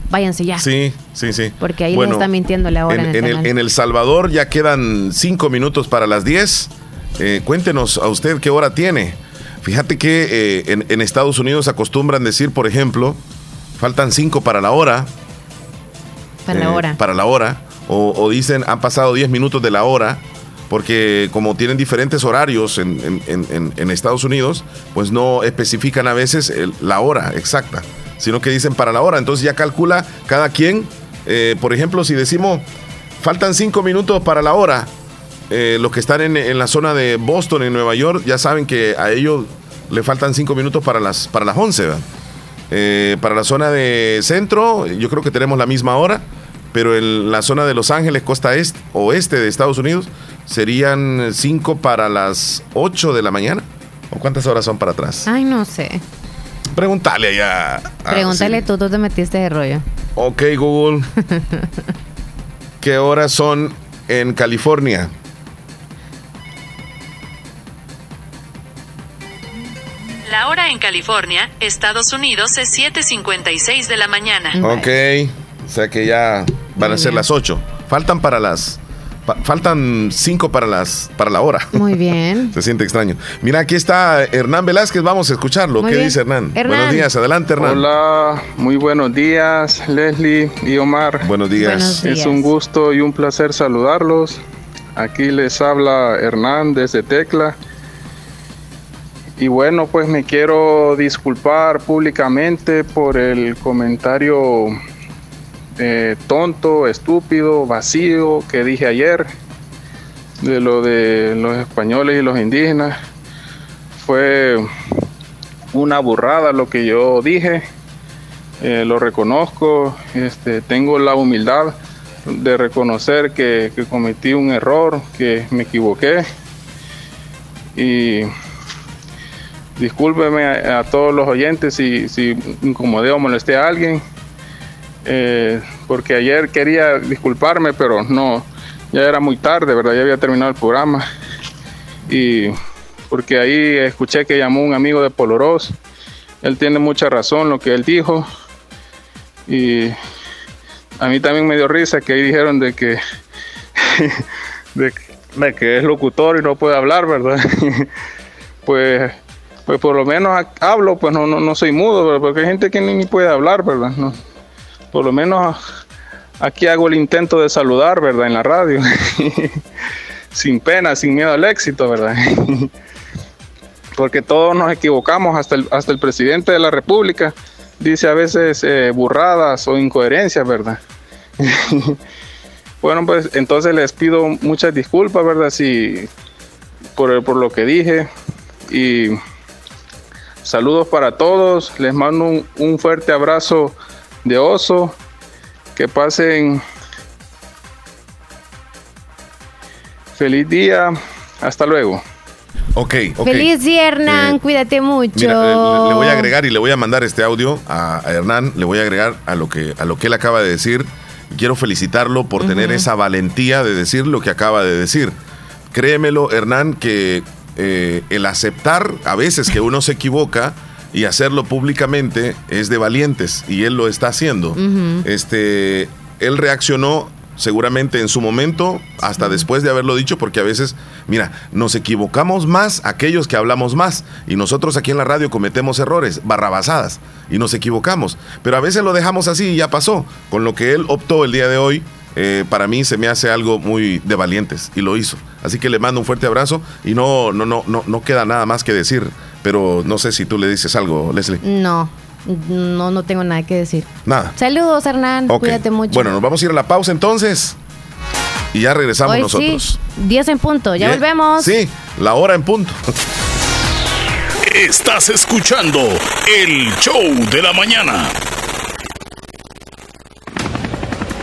váyanse ya. Sí, sí, sí. Porque ahí Bueno, les está mintiendo la hora en, en, el en el, en El Salvador ya quedan cinco minutos para las 10. Eh, cuéntenos a usted qué hora tiene. Fíjate que eh, en, en Estados Unidos acostumbran decir, por ejemplo, faltan cinco para la hora. Para la eh, hora. Para la hora. O, o dicen, han pasado 10 minutos de la hora. Porque como tienen diferentes horarios en, en- en- en- en Estados Unidos, pues no especifican a veces el- la hora exacta, sino que dicen para la hora. Entonces ya calcula cada quien. eh, por ejemplo, si decimos, faltan 5 minutos para la hora, eh, los que están en, en la zona de Boston, en Nueva York, ya saben que a ellos le faltan 5 minutos para las, para las 11. ¿verdad? Eh, para la zona de centro, yo creo que tenemos la misma hora, pero en la zona de Los Ángeles, costa este, oeste de Estados Unidos, serían 5 para las 8 de la mañana. ¿O cuántas horas son para atrás? Ay, no sé. Pregúntale allá. Pregúntale sí. tú, tú te metiste de rollo. Ok, Google. ¿Qué horas son en California? La hora en California, Estados Unidos, es 7.56 de la mañana. Ok, o sea que ya van a ser las 8. Faltan para las... pa- faltan 5 para las para la hora. Muy bien. Se siente extraño. Mira, aquí está Hernán Velázquez, vamos a escucharlo. Muy ¿Qué bien. dice Hernán? Hernán. Buenos días, adelante Hernán. Hola, muy buenos días, Leslie y Omar. Buenos días. Buenos días. Es un gusto y un placer saludarlos. Aquí les habla Hernán desde Tecla. Y bueno, pues me quiero disculpar públicamente por el comentario eh, tonto, estúpido, vacío que dije ayer de lo de los españoles y los indígenas. Fue una burrada lo que yo dije. Eh, lo reconozco, este, tengo la humildad de reconocer que, cometí un error, que me equivoqué. Y discúlpeme a, a todos los oyentes si, si incomodé o molesté a alguien, eh, porque ayer quería disculparme, pero no, ya era muy tarde, ¿verdad? Ya había terminado el programa. Y porque ahí escuché que llamó un amigo de Poloros, él tiene mucha razón lo que él dijo. Y a mí también me dio risa que ahí dijeron de que, de, que es locutor y no puede hablar, ¿verdad? pues, pues por lo menos ha- hablo, pues no, no, no soy mudo, ¿verdad? porque hay gente que ni, ni puede hablar, ¿verdad? No, por lo menos aquí hago el intento de saludar, ¿verdad? En la radio. sin pena, sin miedo al éxito, ¿verdad? porque todos nos equivocamos, hasta el, hasta el presidente de la República dice a veces eh, burradas o incoherencias, ¿verdad? bueno, pues entonces les pido muchas disculpas, ¿verdad? Si, por, por lo que dije. Y saludos para todos. Les mando un, un fuerte abrazo de oso. Que pasen feliz día. Hasta luego. Ok, ok. Feliz día, Hernán. Eh, Cuídate mucho. Mira, le, le voy a agregar y le voy a mandar este audio a, a Hernán, le voy a agregar a lo que a lo que él acaba de decir. Quiero felicitarlo por tener esa valentía de decir lo que acaba de decir. Créemelo, Hernán, que eh, el aceptar a veces que uno se equivoca y hacerlo públicamente es de valientes y él lo está haciendo. Este, él reaccionó seguramente en su momento, hasta después de haberlo dicho, porque a veces, mira, nos equivocamos más aquellos que hablamos más, y nosotros aquí en la radio cometemos errores, barrabasadas, y nos equivocamos, pero a veces lo dejamos así y ya pasó, con lo que él optó el día de hoy. Eh, para mí se me hace algo muy de valientes y lo hizo. Así que le mando un fuerte abrazo y no, no, no, no, no queda nada más que decir. Pero no sé si tú le dices algo, Leslie. No, no, no tengo nada que decir. Nada. Saludos, Hernán. Cuídate mucho. Bueno, nos vamos a ir a la pausa entonces. Y ya regresamos Hoy nosotros. sí, 10 en punto. Ya Bien. volvemos. Sí, la hora en punto. Estás escuchando el show de la mañana.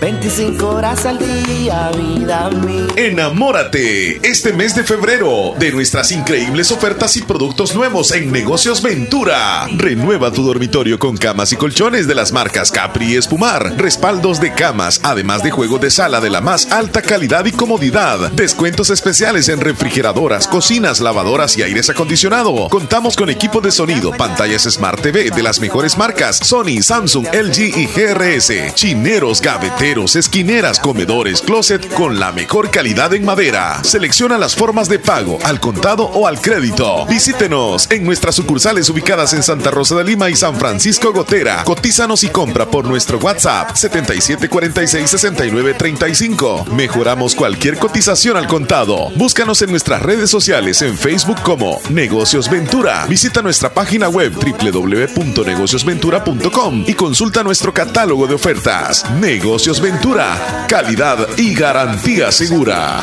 25 horas al día, vida mía. Enamórate este mes de febrero de nuestras increíbles ofertas y productos nuevos en Negocios Ventura. Renueva tu dormitorio con camas y colchones de las marcas Capri y Espumar, respaldos de camas, además de juegos de sala de la más alta calidad y comodidad. Descuentos especiales en refrigeradoras, cocinas, lavadoras y aires acondicionado. Contamos con equipo de sonido, pantallas Smart TV de las mejores marcas Sony, Samsung, LG y GRS. Chineros, esquineras, comedores, closet con la mejor calidad en madera. Selecciona las formas de pago, al contado o al crédito. Visítenos en nuestras sucursales ubicadas en Santa Rosa de Lima y San Francisco Gotera. Cotízanos y compra por nuestro WhatsApp 77466935. Mejoramos cualquier cotización al contado. Búscanos en nuestras redes sociales en Facebook como Negocios Ventura. Visita nuestra página web www.negociosventura.com y consulta nuestro catálogo de ofertas. Negocios Ventura, calidad y garantía segura.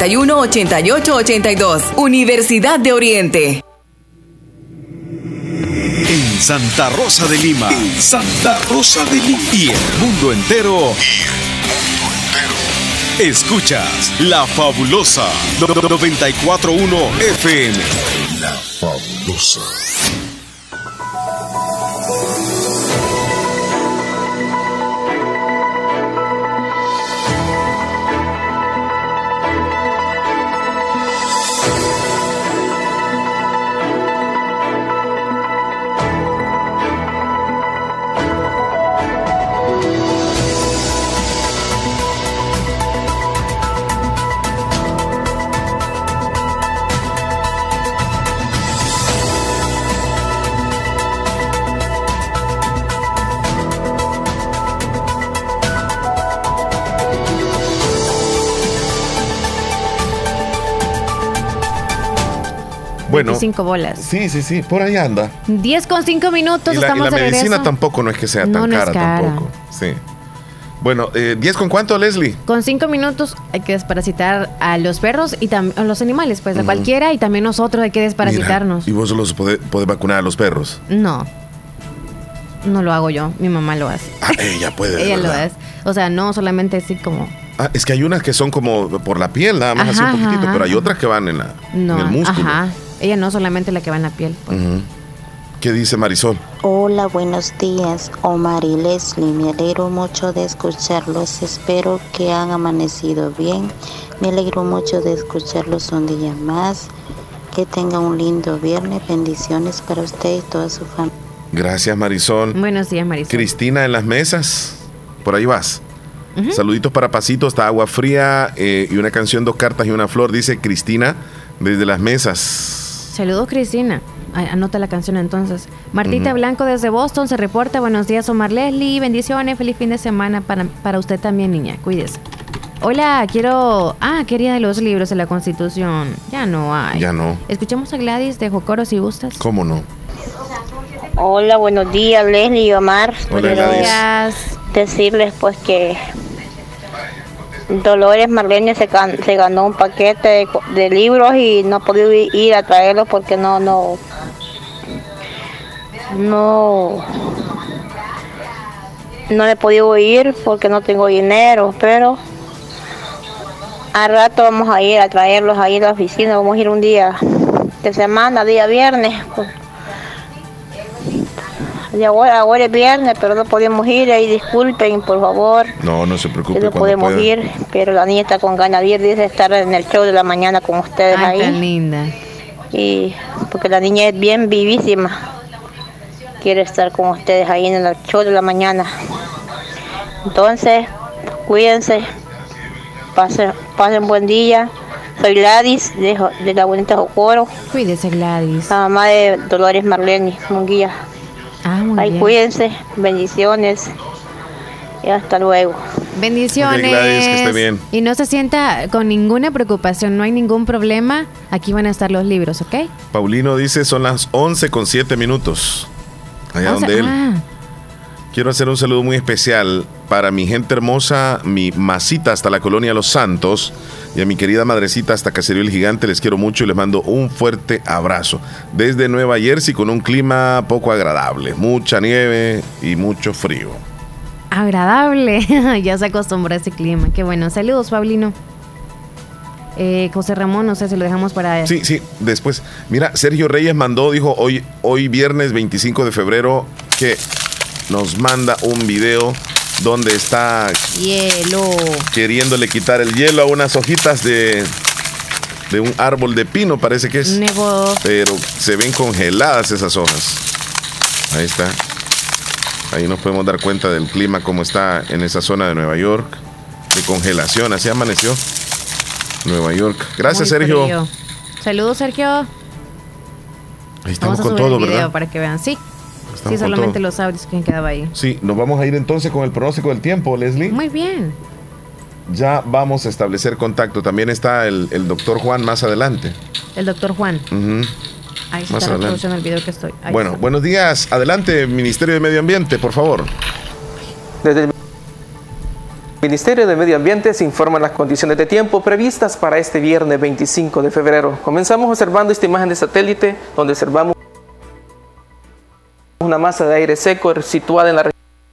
8882 Universidad de Oriente. En Santa Rosa de Lima. En Santa Rosa de Lima. Y el mundo entero. Escuchas La Fabulosa 941 FM. La Fabulosa. Bueno. 25 bolas. Sí, sí, sí, por ahí anda. 10 con 5 minutos, Y la, y estamos la de medicina regreso. tampoco no es que sea tan no es cara, cara. tampoco. Sí. Bueno, eh, ¿10 con cuánto, Leslie? Con 5 minutos hay que desparasitar a los perros y también a los animales, pues a Ujú. cualquiera y también nosotros hay que desparasitarnos. Mira, y vos solo podés, podés vacunar a los perros. No. No lo hago yo, mi mamá lo hace. Ah, ella puede. Ella lo hace. O sea, no solamente así como Ah, es que hay unas que son como por la piel, nada más así un poquitito, ajá, pero hay otras que van en, la, no, en el músculo. ajá. Ella no solamente la que va en la piel. Ujú. ¿Qué dice Marisol? Hola, buenos días, Omar y Leslie. Me alegro mucho de escucharlos. Espero que han amanecido bien. Me alegro mucho de escucharlos un día más. Que tengan un lindo viernes. Bendiciones para usted y toda su familia. Gracias, Marisol. Buenos días, Marisol. Cristina en las mesas. Por ahí vas. Saluditos para Pasito, está agua fría eh, y una canción, dos cartas y una flor, dice Cristina desde las mesas. Saludos, Cristina. Anota la canción entonces. Martita. Blanco desde Boston se reporta. Buenos días, Omar Leslie. Bendiciones. Feliz fin de semana para, para usted también, niña. Cuídese. Hola, quiero. Ah, quería de los libros de la Constitución. Ya no hay. Ya no. Escuchemos a Gladys de Jocoro si gustas. ¿Cómo no? Hola, buenos días, Leslie y Omar. Hola, Quiero Gladys. decirles pues que Dolores Marlene se, gan- se ganó un paquete de, libros y no i- ir a traerlos porque no, no, no, no he podido ir porque no tengo dinero, pero al rato vamos a ir a traerlos ahí a la oficina, vamos a ir un día de semana, día viernes. pues. Y ahora, ahora es viernes, pero no podemos ir, ahí disculpen, por favor. No, no se preocupe no podemos pueda. ir, pero la niña está con ganas de ir, dice estar en el show de la mañana con ustedes Ay, ahí. tan linda. Y porque la niña es bien vivísima. Quiere estar con ustedes ahí en el show de la mañana. Entonces, cuídense, pasen, pasen buen día. Soy Gladys de, la bonita Jocoro. Cuídese, Gladys. La mamá de Dolores Marlene Munguía. Ah, muy bien. cuídense, bendiciones y hasta luego. Bendiciones. Gladys, que esté bien. Y no se sienta con ninguna preocupación, no hay ningún problema. Aquí van a estar los libros, ¿ok? Paulino dice son las 11 con 7 minutos. Allá donde él. ah, Quiero hacer un saludo muy especial para mi gente hermosa, mi masita hasta la colonia Los Santos y a mi querida madrecita hasta Caserío el Gigante. Les quiero mucho y les mando un fuerte abrazo. Desde Nueva Jersey con un clima poco agradable, mucha nieve y mucho frío. agradable. ya se acostumbró a ese clima. Qué bueno. Saludos, Pablino. Eh, José Ramón, no sé si lo dejamos para... Sí, sí, después. Mira, Sergio Reyes mandó, dijo hoy, hoy viernes 25 de febrero, que nos manda un video donde está Hielo. queriéndole quitar el hielo a unas hojitas de, de un árbol de pino, parece que es. Pero se ven congeladas esas hojas. Ahí está. Ahí nos podemos dar cuenta del clima, como está en esa zona de Nueva York. De congelación, así amaneció. Nueva York. Gracias, Muy Sergio. frío. Saludos, Sergio. Ahí estamos Vamos a con subir todo, el video ¿verdad? para que vean. Sí. Sí, solamente todo. los audios que han quedado ahí. Sí, nos vamos a ir entonces con el pronóstico del tiempo, Leslie. Muy bien. Ya vamos a establecer contacto. También está el, el doctor Juan más adelante. El doctor Juan. Ujú. Ahí Más está adelante. reproduciendo el video que estoy. Ahí Bueno, está. buenos días. Adelante, Ministerio de Medio Ambiente, por favor. Desde el Ministerio de Medio Ambiente se informan las condiciones de tiempo previstas para este viernes 25 de febrero. Comenzamos observando esta imagen de satélite donde observamos una masa de aire seco situada en la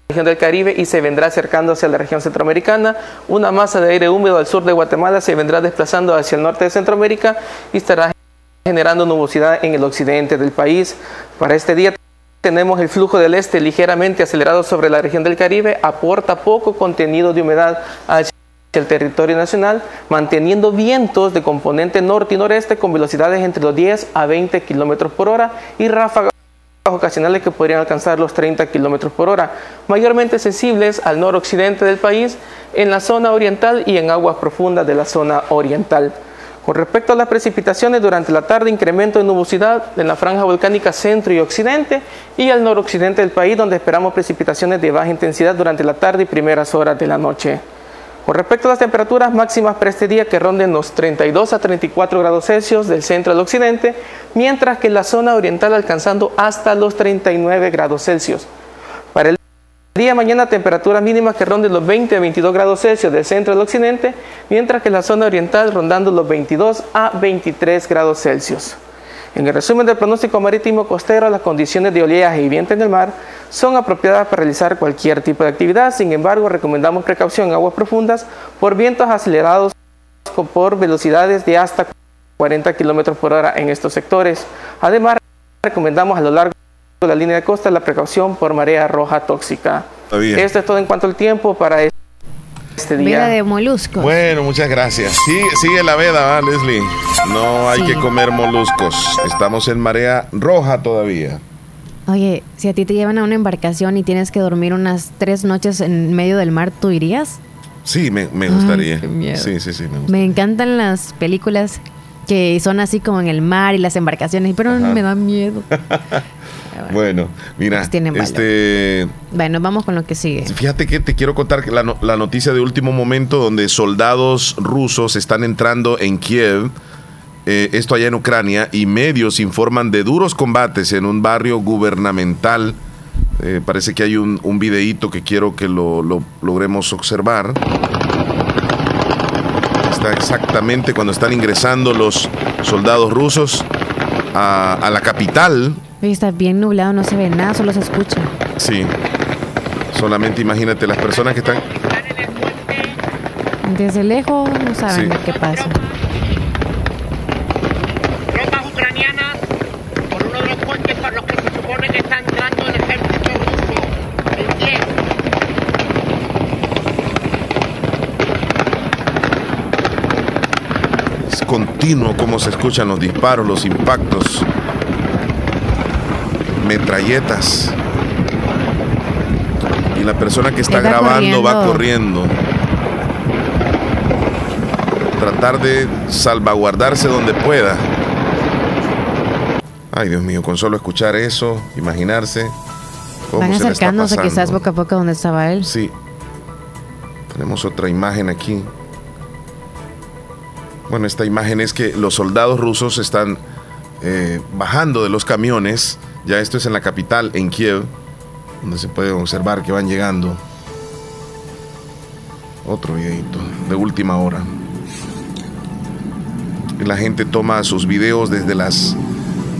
región del Caribe y se vendrá acercando hacia la región centroamericana. Una masa de aire húmedo al sur de Guatemala se vendrá desplazando hacia el norte de Centroamérica y estará generando nubosidad en el occidente del país. Para este día tenemos el flujo del este ligeramente acelerado sobre la región del Caribe, aporta poco contenido de humedad hacia el territorio nacional, manteniendo vientos de componente norte y noreste con velocidades entre los 10 a 20 kilómetros por hora y ráfagas ocasionales que podrían alcanzar los 30 kilómetros por hora, mayormente sensibles al noroccidente del país, en la zona oriental y en aguas profundas de la zona oriental. Con respecto a las precipitaciones, durante la tarde incremento de nubosidad en la franja volcánica centro y occidente y al noroccidente del país, donde esperamos precipitaciones de baja intensidad durante la tarde y primeras horas de la noche. Con respecto a las temperaturas máximas para este día que ronden los 32 a 34 grados Celsius del centro al occidente, mientras que la zona oriental alcanzando hasta los 39 grados Celsius. Para el día de mañana temperaturas mínimas que ronden los 20 a 22 grados Celsius del centro al occidente, mientras que la zona oriental rondando los 22 a 23 grados Celsius. En el resumen del pronóstico marítimo costero, las condiciones de oleaje y viento en el mar son apropiadas para realizar cualquier tipo de actividad. Sin embargo, recomendamos precaución en aguas profundas por vientos acelerados por velocidades de hasta 40 km por hora en estos sectores. Además, recomendamos a lo largo de la línea de costa la precaución por marea roja tóxica. Esto es todo en cuanto al tiempo para este día. Veda de moluscos. Bueno, muchas gracias. Sigue, sigue la veda, ¿va, Leslie? No hay Sí. que comer moluscos. Estamos en marea roja todavía. Oye, si a ti te llevan a una embarcación y tienes que dormir unas tres noches en medio del mar, ¿tú irías? Sí, me, me Ay, gustaría. qué miedo. Sí, sí, sí, me encantan las películas que son así como en el mar y las embarcaciones, pero Ajá. me da miedo. Bueno, mira, Pues tienen este, Bueno, vamos con lo que sigue. fíjate que te quiero contar la, no- la noticia de último momento donde soldados rusos están entrando en Kiev, eh, esto allá en Ucrania, y medios informan de duros combates en un barrio gubernamental. Eh, parece que hay un, un videíto que quiero que lo, lo logremos observar. Está exactamente cuando están ingresando los soldados rusos a, a la capital. Oye, está bien nublado, no se ve nada, solo se escucha. Sí. Solamente imagínate las personas que están. Desde lejos no saben Sí. qué pasa. Tropas ucranianas por uno de los puentes por los que se supone que está entrando el ejército ruso en Kiev. Es continuo cómo se escuchan los disparos, los impactos. Metralletas. Y la persona que está Está grabando va corriendo. Tratar de salvaguardarse donde pueda. Ay, Dios mío, con solo escuchar eso, imaginarse cómo Van se le está acercándose quizás poco a poco donde estaba él. Sí. Tenemos otra imagen aquí. Bueno, esta imagen es que los soldados rusos están eh, bajando de los camiones. Ya esto es en la capital, en Kiev, donde se puede observar que van llegando. Otro videito de última hora. La gente toma sus videos desde las,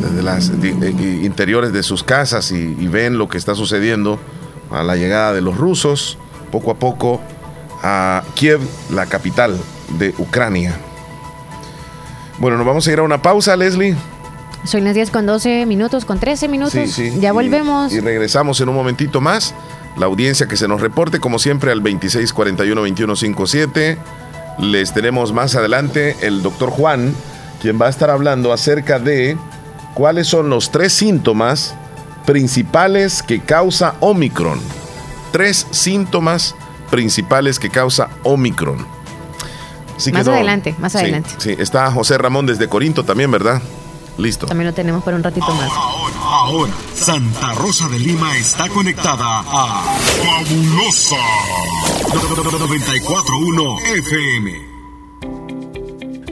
desde las di- eh, interiores de sus casas y, y ven lo que está sucediendo a la llegada de los rusos, poco a poco, a Kiev, la capital de Ucrania. Bueno, nos vamos a ir a una pausa, Leslie. Son las 10 con 12 minutos, con 13 minutos. Sí, sí. Ya volvemos. Y, regresamos en un momentito más. La audiencia que se nos reporte, como siempre, al 2641-2157. Les tenemos más adelante el doctor Juan, quien va a estar hablando acerca de cuáles son los tres síntomas principales que causa Omicron. Tres síntomas principales que causa Omicron. Así que Más no- adelante, más sí, adelante. Sí, está José Ramón desde Corinto también, ¿verdad? Listo. También lo tenemos por un ratito más. Ahora, Santa Rosa de Lima está conectada a Fabulosa 941 FM.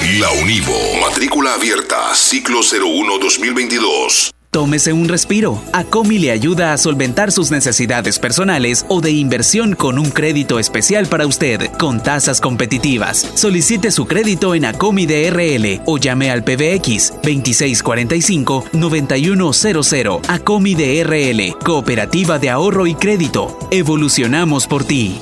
la Univo. Matrícula abierta ciclo 01-2022. Tómese un respiro. Acomi le ayuda a solventar sus necesidades personales o de inversión con un crédito especial para usted, con tasas competitivas. Solicite su crédito en Acomi DRL o llame al PBX 2645-9100. Acomi DRL, Cooperativa de Ahorro y Crédito. Evolucionamos por ti.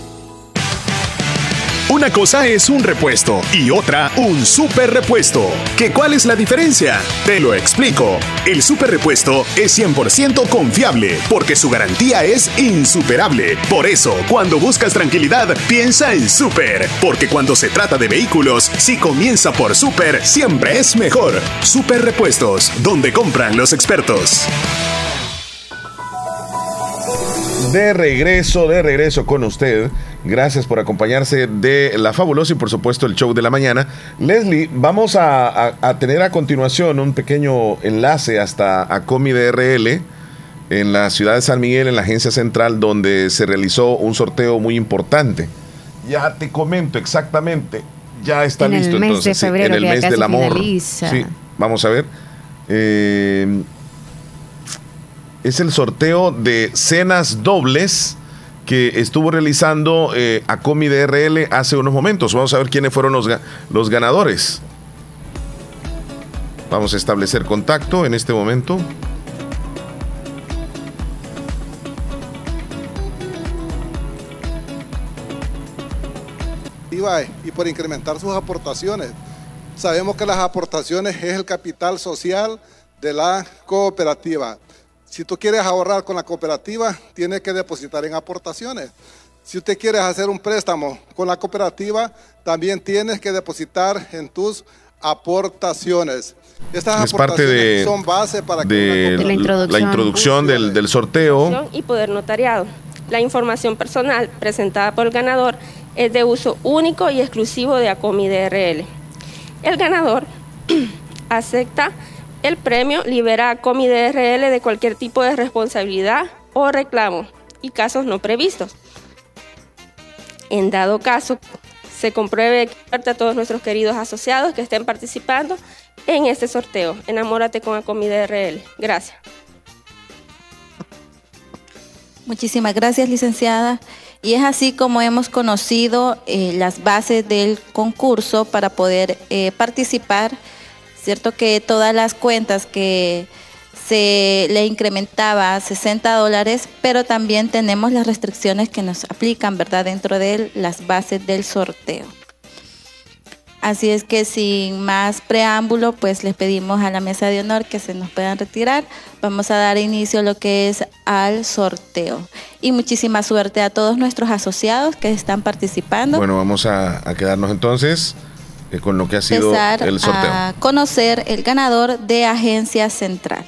Una cosa es un repuesto y otra un super repuesto. ¿Qué cuál es la diferencia? Te lo explico. El super repuesto es 100% confiable porque su garantía es insuperable. Por eso, cuando buscas tranquilidad, piensa en super. Porque cuando se trata de vehículos, si comienza por super, siempre es mejor. Super repuestos, donde compran los expertos. De regreso, de regreso con usted. Gracias por acompañarse de La Fabulosa y por supuesto el show de la mañana. Leslie, vamos a, a tener a continuación un pequeño enlace hasta Acomi DRL en la ciudad de San Miguel, en la agencia central, donde se realizó un sorteo muy importante. Ya te comento exactamente, ya está En el listo mes de entonces, sí, febrero, en el mes del amor. Sí, vamos a ver. Eh, es el sorteo de cenas dobles que estuvo realizando eh, Acomi DRL hace unos momentos. Vamos a ver quiénes fueron los, los ganadores. Vamos a establecer contacto en este momento. IVA y por incrementar sus aportaciones. Sabemos que las aportaciones es el capital social de la cooperativa. Si tú quieres ahorrar con la cooperativa, tienes que depositar en aportaciones. Si usted quiere hacer un préstamo con la cooperativa, también tienes que depositar en tus aportaciones. Estas Es parte aportaciones de, son base para que de una la, la introducción del, del sorteo. y poder notariado. La información personal presentada por el ganador es de uso único y exclusivo de ACOMI DRL. El ganador acepta el premio, libera a ACOMI DRL de cualquier tipo de responsabilidad o reclamo y casos no previstos. En dado caso, se compruebe que a todos nuestros queridos asociados que estén participando en este sorteo. Enamórate con ACOMI DRL. Gracias. Muchísimas gracias, licenciada. Y es así como hemos conocido eh, las bases del concurso para poder eh, participar. Cierto que todas las cuentas que se le incrementaba a 60 dólares, pero también tenemos las restricciones que nos aplican, ¿verdad?, dentro de las bases del sorteo. Así es que sin más preámbulo, pues les pedimos a la mesa de honor que se nos puedan retirar. Vamos a dar inicio a lo que es al sorteo. Y muchísima suerte a todos nuestros asociados que están participando. Bueno, vamos a, a quedarnos entonces eh, con lo que ha sido Empezar el sorteo. a conocer el ganador de Agencia Central.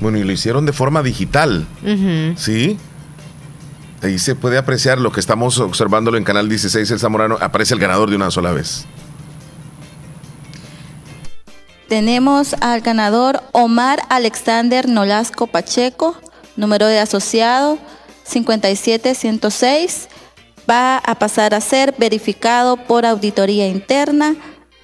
Bueno, y lo hicieron de forma digital. ¿Sí? Ahí se puede apreciar lo que estamos observándolo en Canal 16, El Zamorano. Aparece el ganador de una sola vez. Tenemos al ganador Omar Alexander Nolasco Pacheco, número de asociado 57106. Va a pasar a ser verificado por auditoría interna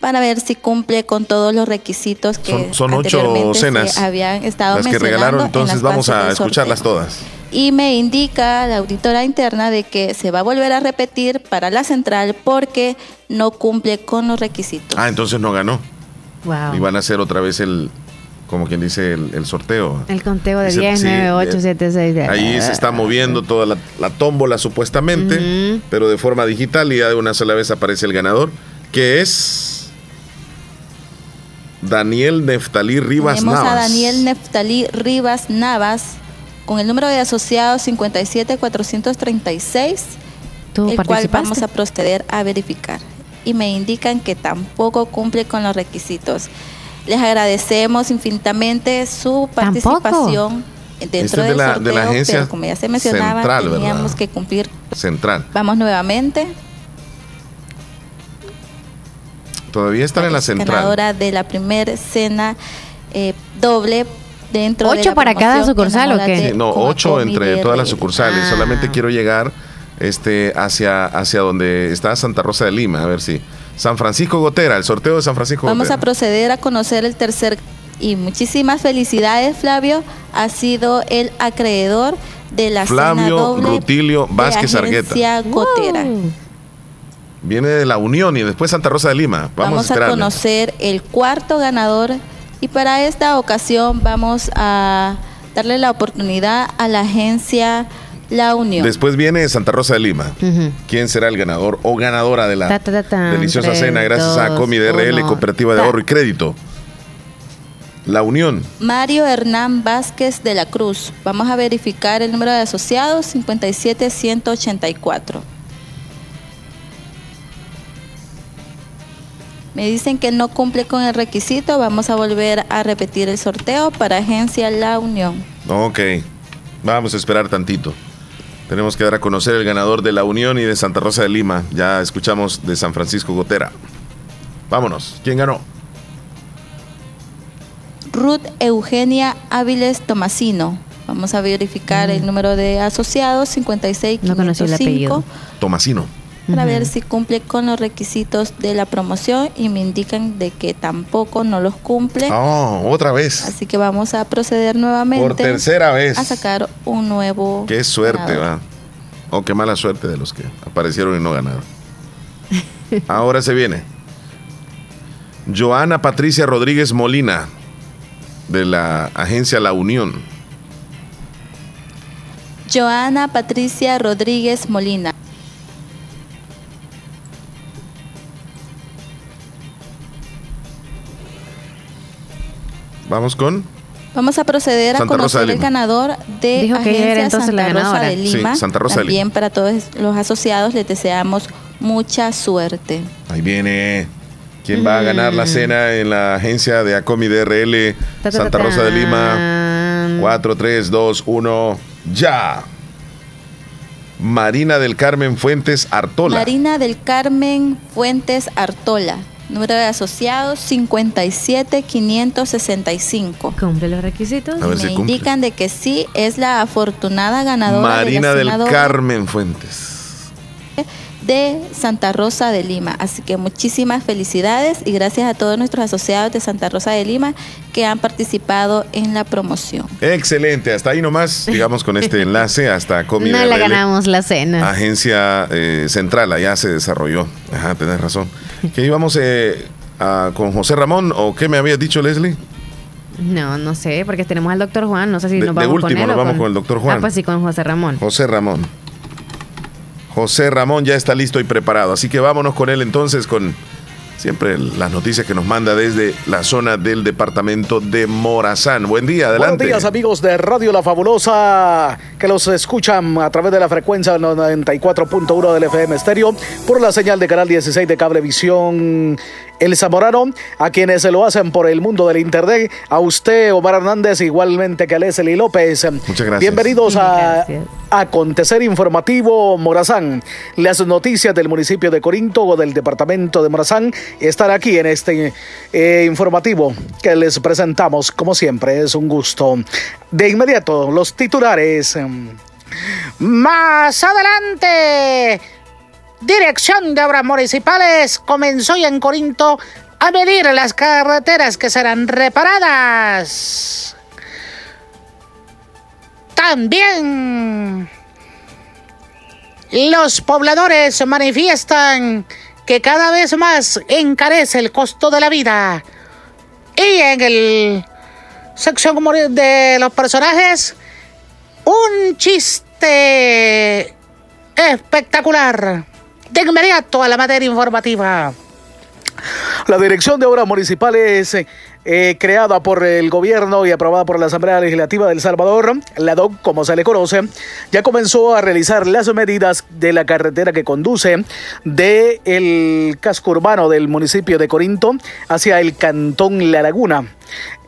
para ver si cumple con todos los requisitos que Son, son ocho anteriormente se cenas. habían estado Las que mencionando regalaron, en entonces las vamos a escucharlas todas. Y me indica la auditora interna de que se va a volver a repetir para la central porque no cumple con los requisitos. Ah, entonces no ganó. Wow. Y van a hacer otra vez el, como quien dice, el, el sorteo. El conteo de Dice- 10, sí, 9, 8, eh, 7, 6. Ahí se está moviendo toda la, la tómbola supuestamente, pero de forma digital y ya de una sola vez aparece el ganador, que es Daniel Neftalí Rivas Tenemos Navas. a Daniel Neftalí Rivas Navas con el número de asociados 57436, ¿Tú el cual vamos a proceder a verificar. Y me indican que tampoco cumple con los requisitos. Les agradecemos infinitamente su participación Este dentro es de del la- sorteo, de la agencia pero como ya se mencionaba, central, ¿verdad? teníamos que cumplir. Central. Vamos nuevamente. Todavía están en la central. ganadora de la primera cena eh, doble dentro de ¿Ocho la para cada sucursal o qué? Sí, no, ocho entre de todas las sucursales. Ah. Solamente quiero llegar este, hacia, hacia donde está Santa Rosa de Lima. A ver si. San Francisco Gotera, el sorteo de San Francisco Vamos a Gotera. proceder a conocer el tercer y muchísimas felicidades Flavio ha sido el acreedor de la cena Flavio doble Rutilio de Vázquez Argueta. Agencia Gotera. Viene de la Unión y después Santa Rosa de Lima. Vamos, Vamos, a a conocer el cuarto ganador y para esta ocasión vamos a darle la oportunidad a la agencia La Unión. Después viene Santa Rosa de Lima. ¿Quién será el ganador o ganadora de la Ta, ta, ta, tan. deliciosa Tres, cena gracias a Comi DRL, uno. Cooperativa de. Ahorro y Crédito? La Unión. Mario Hernán Vázquez de la Cruz. Vamos a verificar el número de asociados 57184. Me dicen que no cumple con el requisito. Vamos a volver a repetir el sorteo para Agencia La Unión. Ok. Vamos a esperar tantito. Tenemos que dar a conocer el ganador de la Unión y de Santa Rosa de Lima. Ya escuchamos de San Francisco Gotera. Vámonos. ¿Quién ganó? Ruth Eugenia Áviles Tomasino. Vamos a verificar el número de asociados Mm. No conocí el 56505 apellido. Tomasino. Para ver si cumple con los requisitos de la promoción y me indican de que tampoco no los cumple. Oh, otra vez. Así que vamos a proceder nuevamente Por tercera vez. a sacar un nuevo. Qué suerte, ganador. va. Oh, qué mala suerte de los que aparecieron y no ganaron. Ahora se viene. Joana Patricia Rodríguez Molina, de la agencia La Unión. Joana Patricia Rodríguez Molina. Vamos con. Vamos a proceder a Santa Rosa conocer de el Lima. ganador de Dijo que ella era Agencia entonces Santa la Rosa ganadora. de Sí, Lima. Santa Rosa de También para todos los asociados les deseamos mucha suerte. Ahí viene. ¿Quién va a ganar la cena en la agencia de Acomi DRL Ta, ta, ta, Santa Rosa de Lima? tan. 4, 3, 2, 1, ya. Marina del Carmen Fuentes Artola. Marina del Carmen Fuentes Artola. Número de asociados 57565. ¿Cumple los requisitos? A ver Me si cumple. indican de que sí es la afortunada ganadora Marina de la del Carmen Fuentes. De Santa Rosa de Lima. Así que muchísimas felicidades y gracias a todos nuestros asociados de Santa Rosa de Lima que han participado en la promoción. Excelente, hasta ahí nomás, digamos con este enlace hasta Comi No la ganamos la cena. Agencia eh, Central, allá se desarrolló. Ajá, tenés razón. Que íbamos eh, a- con José Ramón, o qué me habías dicho, Leslie? No, no sé, porque tenemos al doctor Juan. No sé si De- nos de vamos con último, él nos vamos con el doctor Juan. Ah, pues sí, con José Ramón. José Ramón. José Ramón ya está listo y preparado, así que vámonos con él entonces con siempre las noticias que nos manda desde la zona del departamento de Morazán. Buen día, adelante. Buenos días amigos de Radio La Fabulosa que los escuchan a través de la frecuencia 94.1 del FM estéreo por la señal de canal 16 de Cablevisión El Zamorano, a quienes se lo hacen por el mundo del internet, a usted Omar Hernández igualmente que a Leslie López. Muchas gracias. Bienvenidos a Acontecer Informativo Morazán. Las noticias del municipio de Corinto o del departamento de Morazán están aquí en este eh, informativo que les presentamos. Como siempre, es un gusto. De inmediato, los titulares. Más adelante, Dirección de Obras Municipales comenzó ya en Corinto a medir las carreteras que serán reparadas. También los pobladores manifiestan que cada vez más encarece el costo de la vida. Y en el sección de los personajes, un chiste espectacular. De inmediato a la materia informativa. La Dirección de Obras Municipales, eh, creada por el gobierno y aprobada por la Asamblea Legislativa de El Salvador, la DOC, como se le conoce, ya comenzó a realizar las medidas de la carretera que conduce de el casco urbano del municipio de Corinto hacia el cantón La Laguna.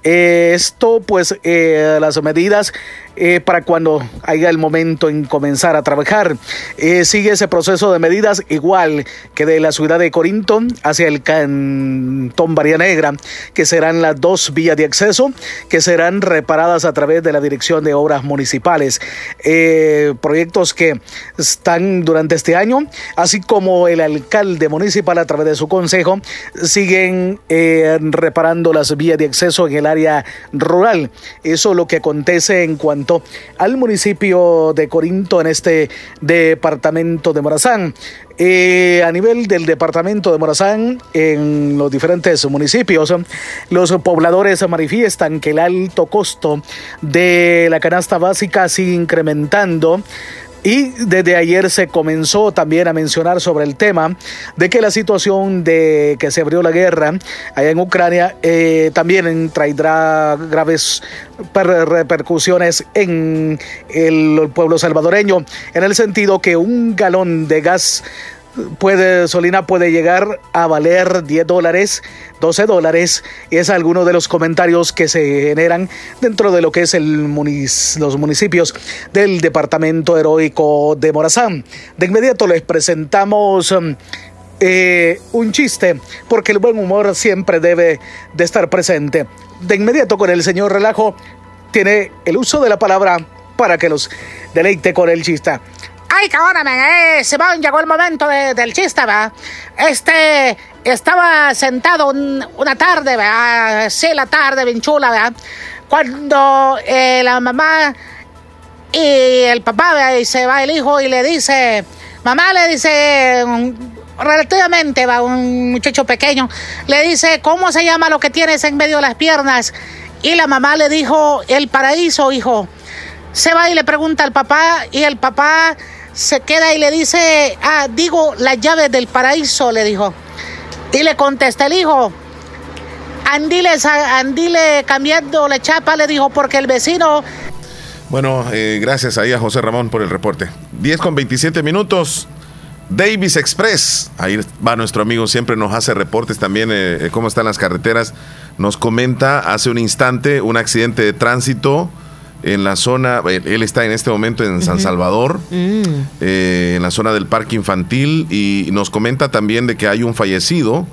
Eh, esto, pues, eh, las medidas eh, para cuando haya el momento en comenzar a trabajar. Eh, sigue ese proceso de medidas igual que de la ciudad de Corinto hacia el cantón Varía Negra, que serán las dos vías de acceso que serán reparadas a través de la Dirección de Obras Municipales. Eh, proyectos que están durante este año, así como el alcalde municipal a través de su consejo, siguen reparando las vías de acceso en el área rural. Eso es lo que acontece en cuanto al municipio de Corinto en este departamento de Morazán. Eh, a nivel del departamento de Morazán, en los diferentes municipios, los pobladores manifiestan que el alto costo de la canasta básica sigue incrementando. Y desde ayer se comenzó también a mencionar sobre el tema de que la situación de que se abrió la guerra allá en Ucrania eh, también traerá graves per- repercusiones en el pueblo salvadoreño, en el sentido que un galón de gas puede, Solina puede llegar a valer 10 dólares, 12 dólares. Y es alguno de los comentarios que se generan dentro de lo que es el munic- los municipios del departamento heroico de Morazán. De inmediato les presentamos um, eh, un chiste, porque el buen humor siempre debe de estar presente. De inmediato con el señor Relajo tiene el uso de la palabra para que los deleite con el chiste. Ay, cabrón, eh, Simón, llegó el momento de- del chiste, ¿verdad? Este, estaba sentado un- una tarde, ¿verdad? Sí, la tarde, bien chula, ¿verdad? Cuando eh, la mamá y el papá, ¿verdad? y se va el hijo y le dice, mamá le dice, relativamente, va, un muchacho pequeño, le dice, ¿cómo se llama lo que tienes en medio de las piernas? Y la mamá le dijo, el paraíso, hijo. Se va y le pregunta al papá y el papá se queda y le dice, ah, digo, las llaves del paraíso, le dijo. Y le contesta el hijo, andile, andile cambiando la chapa, le dijo, porque el vecino Bueno, eh, gracias ahí a José Ramón por el reporte. 10 con 27 minutos. Davis Express. Ahí va nuestro amigo, siempre nos hace reportes también eh, eh, cómo están las carreteras. Nos comenta hace un instante un accidente de tránsito en la zona, él, está en este momento en San. Salvador, Mm. eh, en la zona del parque infantil y nos comenta también de que hay un fallecido,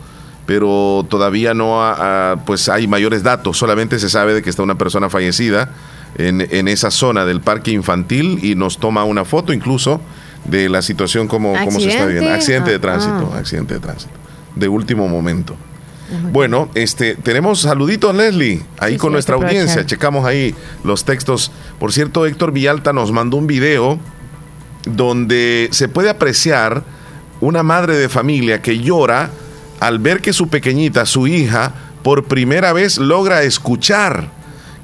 pero todavía no ha- ha- pues hay mayores datos, solamente se sabe de que está una persona fallecida en, en esa zona del parque infantil y nos toma una foto incluso de la situación como, como se está viendo. ¿Accidente? De tránsito, ah. accidente de tránsito. De último momento. Bueno, este, tenemos saluditos, Leslie, ahí Sí, con sí, nuestra audiencia. Checamos ahí los textos. Por cierto, Héctor Villalta nos mandó un video donde se puede apreciar una madre de familia que llora al ver que su pequeñita, su hija, por primera vez logra escuchar.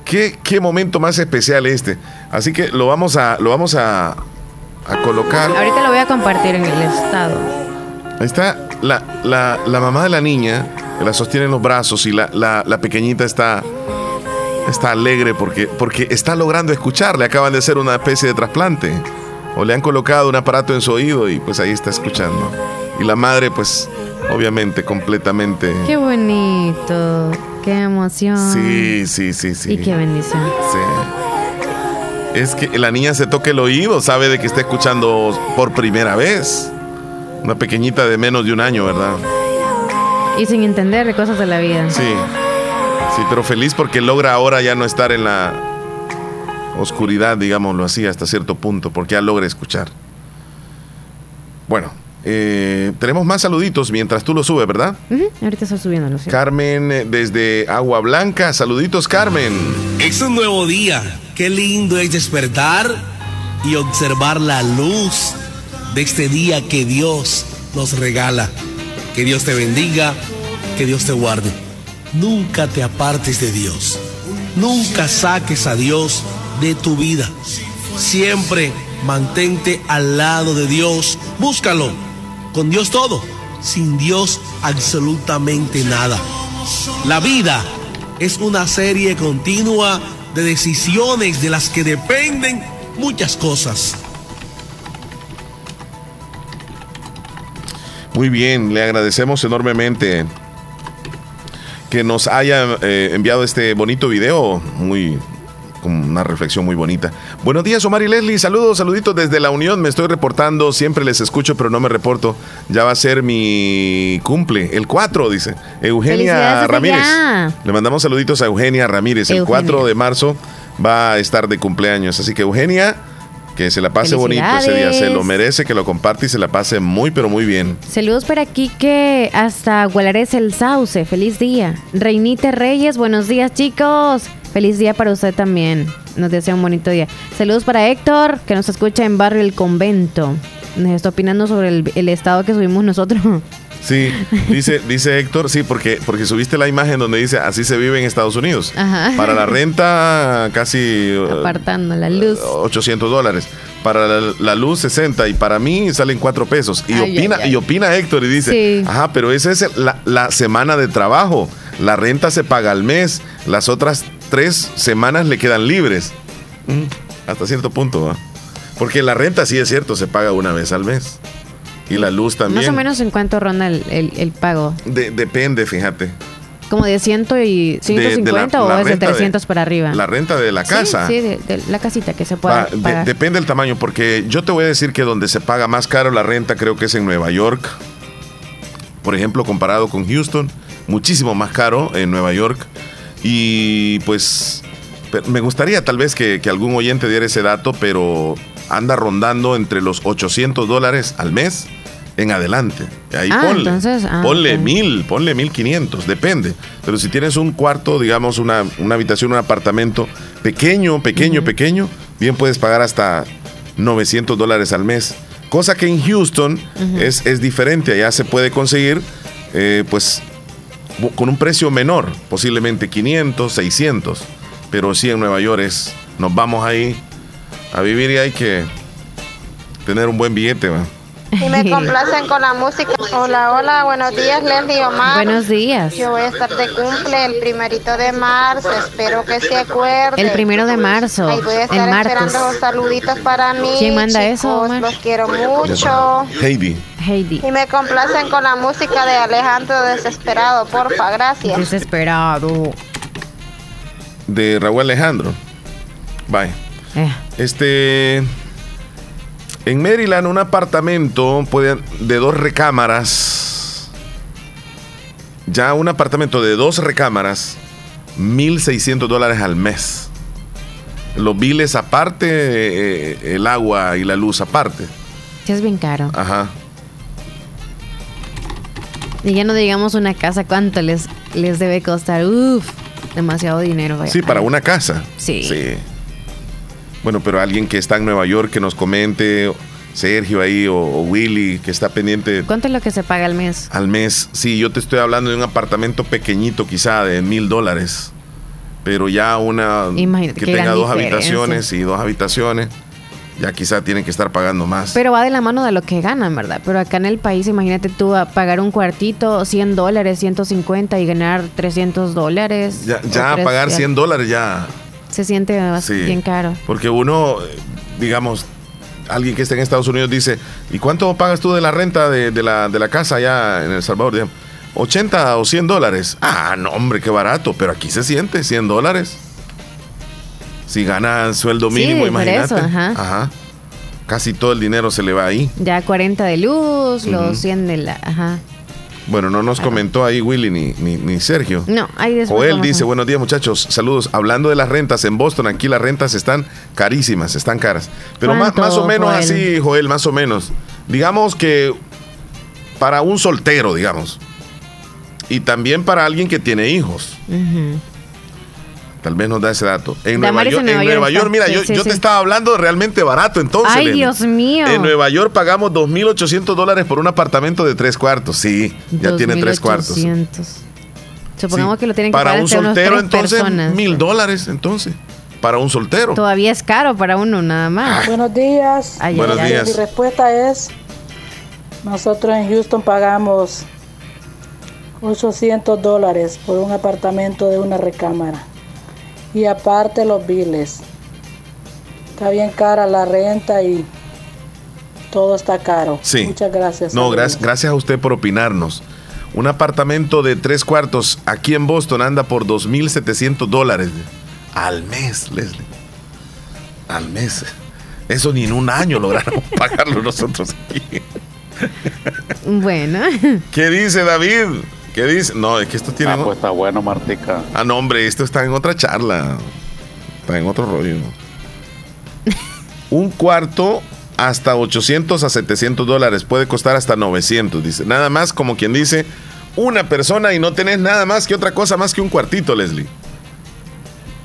Qué, qué momento más especial este. Así que lo vamos a, lo vamos a, a colocar. Ahorita lo voy a compartir en el estado. Ahí está la, la- la mamá de la niña, la sostiene en los brazos y la, la- la pequeñita está, está alegre porque, porque está logrando escuchar. Le acaban de hacer una especie de trasplante. O le han colocado un aparato en su oído y pues ahí está escuchando. Y la madre pues obviamente completamente... Qué bonito. Qué emoción. Sí, sí, sí, sí. Y qué bendición. Sí. Es que la niña se toca el oído, sabe de que está escuchando por primera vez. Una pequeñita de menos de un año, ¿verdad? Y sin entender de cosas de la vida. Sí. Sí, pero feliz porque logra ahora ya no estar en la oscuridad, digámoslo así, hasta cierto punto, porque ya logra escuchar. Bueno, eh, tenemos más saluditos mientras tú lo subes, ¿verdad? Ahorita estoy subiéndolo. sí. Carmen eh, desde Agua Blanca, saluditos Carmen. Es un nuevo día. Qué lindo es despertar y observar la luz de este día que Dios nos regala. Que Dios te bendiga, que Dios te guarde. Nunca te apartes de Dios. Nunca saques a Dios de tu vida. Siempre mantente al lado de Dios. Búscalo. Con Dios todo. Sin Dios absolutamente nada. La vida es una serie continua de decisiones de las que dependen muchas cosas. Muy bien, le agradecemos enormemente que nos haya eh, enviado este bonito video, muy con una reflexión muy bonita. Buenos días, Omar y Leslie. Saludos, saluditos desde la Unión. Me estoy reportando, siempre les escucho, pero no me reporto. Ya va a ser mi cumple, el 4, dice. Eugenia Ramírez. Le mandamos saluditos a Eugenia Ramírez. El Eugenia. 4 de marzo va a estar de cumpleaños. Así que Eugenia, que se la pase bonito ese día. Se lo merece, que lo comparte y se la pase muy, pero muy bien. Saludos para Quique hasta Gualares el Sauce. Feliz día. Reinite Reyes, buenos días, chicos. Feliz día para usted también. Nos desea un bonito día. Saludos para Héctor, que nos escucha en Barrio El Convento. Nos está opinando sobre el, el estado que subimos nosotros. Sí, dice, dice Héctor, sí, porque, porque subiste la imagen donde dice así se vive en Estados Unidos. Ajá. Para la renta, casi uh, Apartando la luz. 800 dólares. Para la, la luz, 60. Y para mí salen 4 pesos. Y, Ay, opina, ay, ay. y opina Héctor y dice, Sí. ajá, pero esa es la, la semana de trabajo. La renta se paga al mes. Las otras tres semanas le quedan libres. Mm, hasta cierto punto, ¿va? Porque la renta sí es cierto, se paga una vez al mes. Y la luz también. Más o menos en cuánto ronda el, el- el pago. De- depende, fíjate. Como de 100 y 150 la- o la es de renta de- 300 para arriba. La renta de la casa. Sí, de, de la casita que se pueda de- pagar. depende del tamaño, porque yo te voy a decir que donde se paga más caro la renta creo que es en Nueva York. Por ejemplo, comparado con Houston, muchísimo más caro en Nueva York. Y pues me gustaría tal vez que, que algún oyente diera ese dato, pero anda rondando entre los 800 dólares al mes en adelante. Ahí Ah, ponle, entonces, ah, ponle mil, ponle mil quinientos, depende. Pero si tienes un cuarto, digamos, una, una habitación, un apartamento pequeño, pequeño, pequeño, bien puedes pagar hasta 900 dólares al mes. Cosa que en Houston es, es diferente, allá se puede conseguir, eh, pues, con un precio menor, posiblemente 500, 600. Pero sí en Nueva York es, nos vamos ahí a vivir y hay que tener un buen billete, ¿va? Y me complacen con la música. Hola, hola, buenos días, Leslie Omar. Buenos días. Yo voy a estar de cumple el primerito de marzo, espero que se acuerde. El primero de marzo, Ahí voy a el estar martes. esperando los saluditos para mí. ¿Quién manda chicos, eso, Omar? Los quiero mucho. Heidi. Heidi. Y me complacen con la música de Alejandro Desesperado, porfa, gracias. Desesperado. De Raúl Alejandro. Bye. Eh. Este. En Maryland, un apartamento puede, de dos recámaras. Ya un apartamento de dos recámaras, 1.600 dólares al mes. Los biles aparte, eh, el agua y la luz aparte. Sí, es bien caro. Ajá. Y ya no digamos una casa, ¿cuánto les, les debe costar? Uf, demasiado dinero. vaya. Sí, para una casa. Sí. Bueno, pero alguien que está en Nueva York que nos comente, Sergio ahí o, o Willy que está pendiente ¿Cuánto es lo que se paga al mes? al mes. Sí, yo te estoy hablando de un apartamento pequeñito quizá de mil dólares. Pero ya una Imagínate, que tenga dos diferencia. habitaciones y dos habitaciones, ya quizá tienen que estar pagando más. Pero va de la mano de lo que ganan, ¿verdad? Pero acá en el país, imagínate tú a pagar un cuartito, 100 dólares, 150 y ganar 300 dólares. ya ya pagar ya 100 dólares ya... Se siente Sí. bien caro. Porque uno, eh, digamos, alguien que esté en Estados Unidos dice, ¿y cuánto pagas tú de la renta de, de la, de la casa allá en El Salvador? Digamos, 80 o 100 dólares. Ah, no, hombre, qué barato, pero aquí se siente 100 dólares. Si gana sueldo Sí, mínimo, por imagínate. ajá. Ajá. Casi todo el dinero se le va ahí. Ya 40 de luz, los 100 de la... Ajá. Bueno, no nos comentó ahí Willy ni, ni, ni Sergio. No, ahí después Joel dice, a- buenos días muchachos, saludos. Hablando de las rentas en Boston, aquí las rentas están carísimas, están caras. Pero más, ¿Cuánto, más o menos Joel? así, Joel, más o menos. Digamos que para un soltero, digamos. Y también para alguien que tiene hijos. Ujú. Tal vez nos da ese dato. En Nueva York, en en Nueva Nueva York mira, Sí, yo, sí, yo te estaba hablando realmente barato entonces. Ay. Dios mío. En Nueva York pagamos 2.800 dólares por un apartamento de tres cuartos. Sí, ya tiene tres cuartos. 2800. Supongamos Sí. que lo tienen que Para pagar un soltero, entonces, mil dólares, entonces. Para un soltero. Todavía es caro para uno nada más. Buenos días. Ay, Buenos Mi días. respuesta es, nosotros en Houston pagamos 800 dólares por un apartamento de una recámara. Y aparte los biles. Está bien cara la renta y todo está caro. Sí. Muchas gracias. No, gracias, gracias a usted por opinarnos. Un apartamento de tres cuartos aquí en Boston anda por 2.700 dólares al mes, Leslie. Al mes. Eso ni en un año logramos pagarlo nosotros aquí. Bueno. ¿Qué dice David? ¿Qué dice? No, es que esto tiene. Ah, pues está bueno, Martica. Ah, no, hombre, esto está en otra charla. Está en otro rollo. Un cuarto hasta 800 a 700 dólares. Puede costar hasta 900, dice. Nada más como quien dice, una persona y no tenés nada más que otra cosa más que un cuartito, Leslie.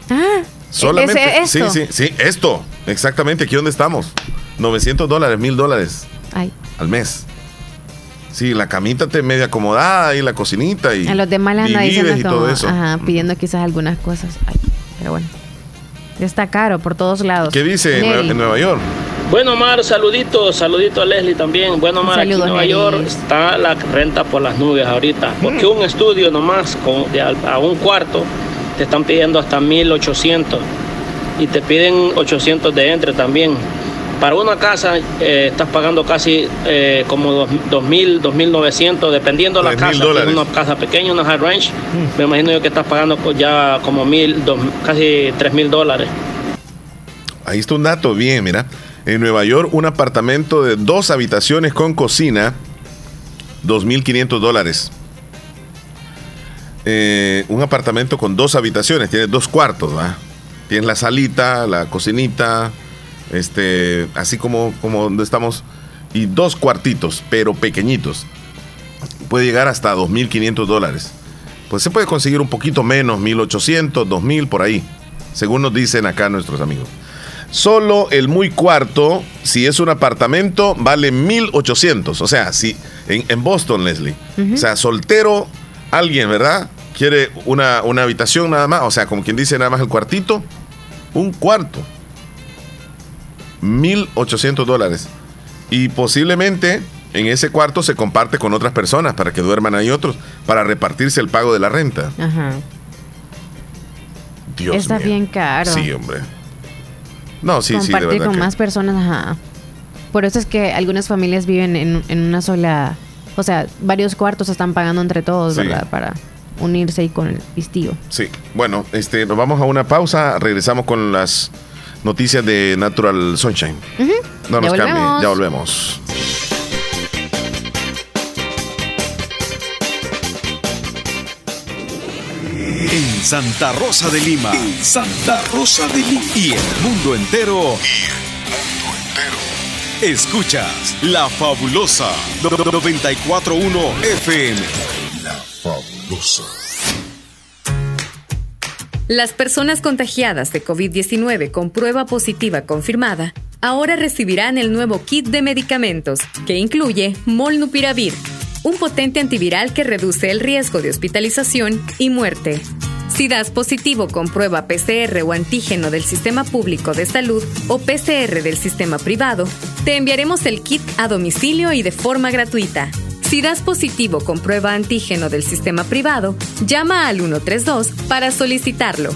Ah, Solamente. ¿es esto? Sí, sí, sí, esto. Exactamente, aquí donde estamos. 900 dólares, 1000 dólares Ay, al mes. Sí, la camita te media acomodada y la cocinita y a los demás les anda diciendo y como, todo eso. ajá, pidiendo quizás algunas cosas. Ay, pero bueno. Está caro por todos lados. ¿Qué dice en, Nueva York? Bueno, Omar, saludito, saludito a Leslie también. Bueno, Omar, aquí en Saludos, Nueva. York está la renta por las nubes ahorita. Porque un estudio nomás con, de a, a un cuarto te están pidiendo hasta 1800 y te piden 800 de entre también. Para una casa eh, estás pagando casi eh, como dos- 2000, 2900, dependiendo de la 3.000 casa. Si es dólares. una casa pequeña, una high range, me imagino yo que estás pagando ya como mil, dos- casi 3000 dólares. Ahí está un dato bien, mira. En Nueva York, un apartamento de dos habitaciones con cocina, 2.500 dólares. Eh, un apartamento con dos habitaciones, tiene dos cuartos, ¿va? Tienes la salita, la cocinita, este, así como, como donde estamos, y dos cuartitos, pero pequeñitos. Puede llegar hasta 2.500 dólares. Pues se puede conseguir un poquito menos, 1.800, 2.000 por ahí, según nos dicen acá nuestros amigos. Solo el muy cuarto, si es un apartamento, vale 1800. O sea, si en, en Boston, Leslie. O sea, soltero, alguien, ¿verdad? Quiere una, una habitación nada más. O sea, como quien dice nada más el cuartito. Un cuarto. 1800 dólares. Y posiblemente en ese cuarto se comparte con otras personas para que duerman ahí otros, para repartirse el pago de la renta. Ajá. Dios Está mío. bien caro. Sí, hombre. No, sí, sí, de Compartir verdad. con que- más personas, ajá. Por eso es que algunas familias viven en, en una sola, o sea, varios cuartos están pagando entre todos, Sí. ¿verdad? Para unirse ahí con el pistillo. Sí, bueno, este, nos vamos a una pausa, regresamos con las noticias de Natural Sunshine. No Ya nos cambie, ya volvemos. En Santa Rosa de Lima. En Santa Rosa de Lima. Y el mundo entero. Escuchas La Fabulosa 941 FM. La Fabulosa. Las personas contagiadas de COVID-19 con prueba positiva confirmada ahora recibirán el nuevo kit de medicamentos que incluye Molnupiravir, un potente antiviral que reduce el riesgo de hospitalización y muerte. Si das positivo con prueba PCR o antígeno del sistema público de salud o PCR del sistema privado, te enviaremos el kit a domicilio y de forma gratuita. Si das positivo con prueba antígeno del sistema privado, llama al 132 para solicitarlo.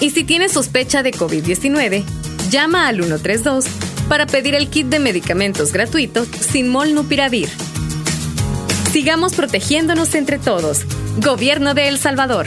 Y si tienes sospecha de COVID-19, llama al 132 para pedir el kit de medicamentos gratuitos sin molnupiravir. Sigamos protegiéndonos entre todos. Gobierno de El Salvador.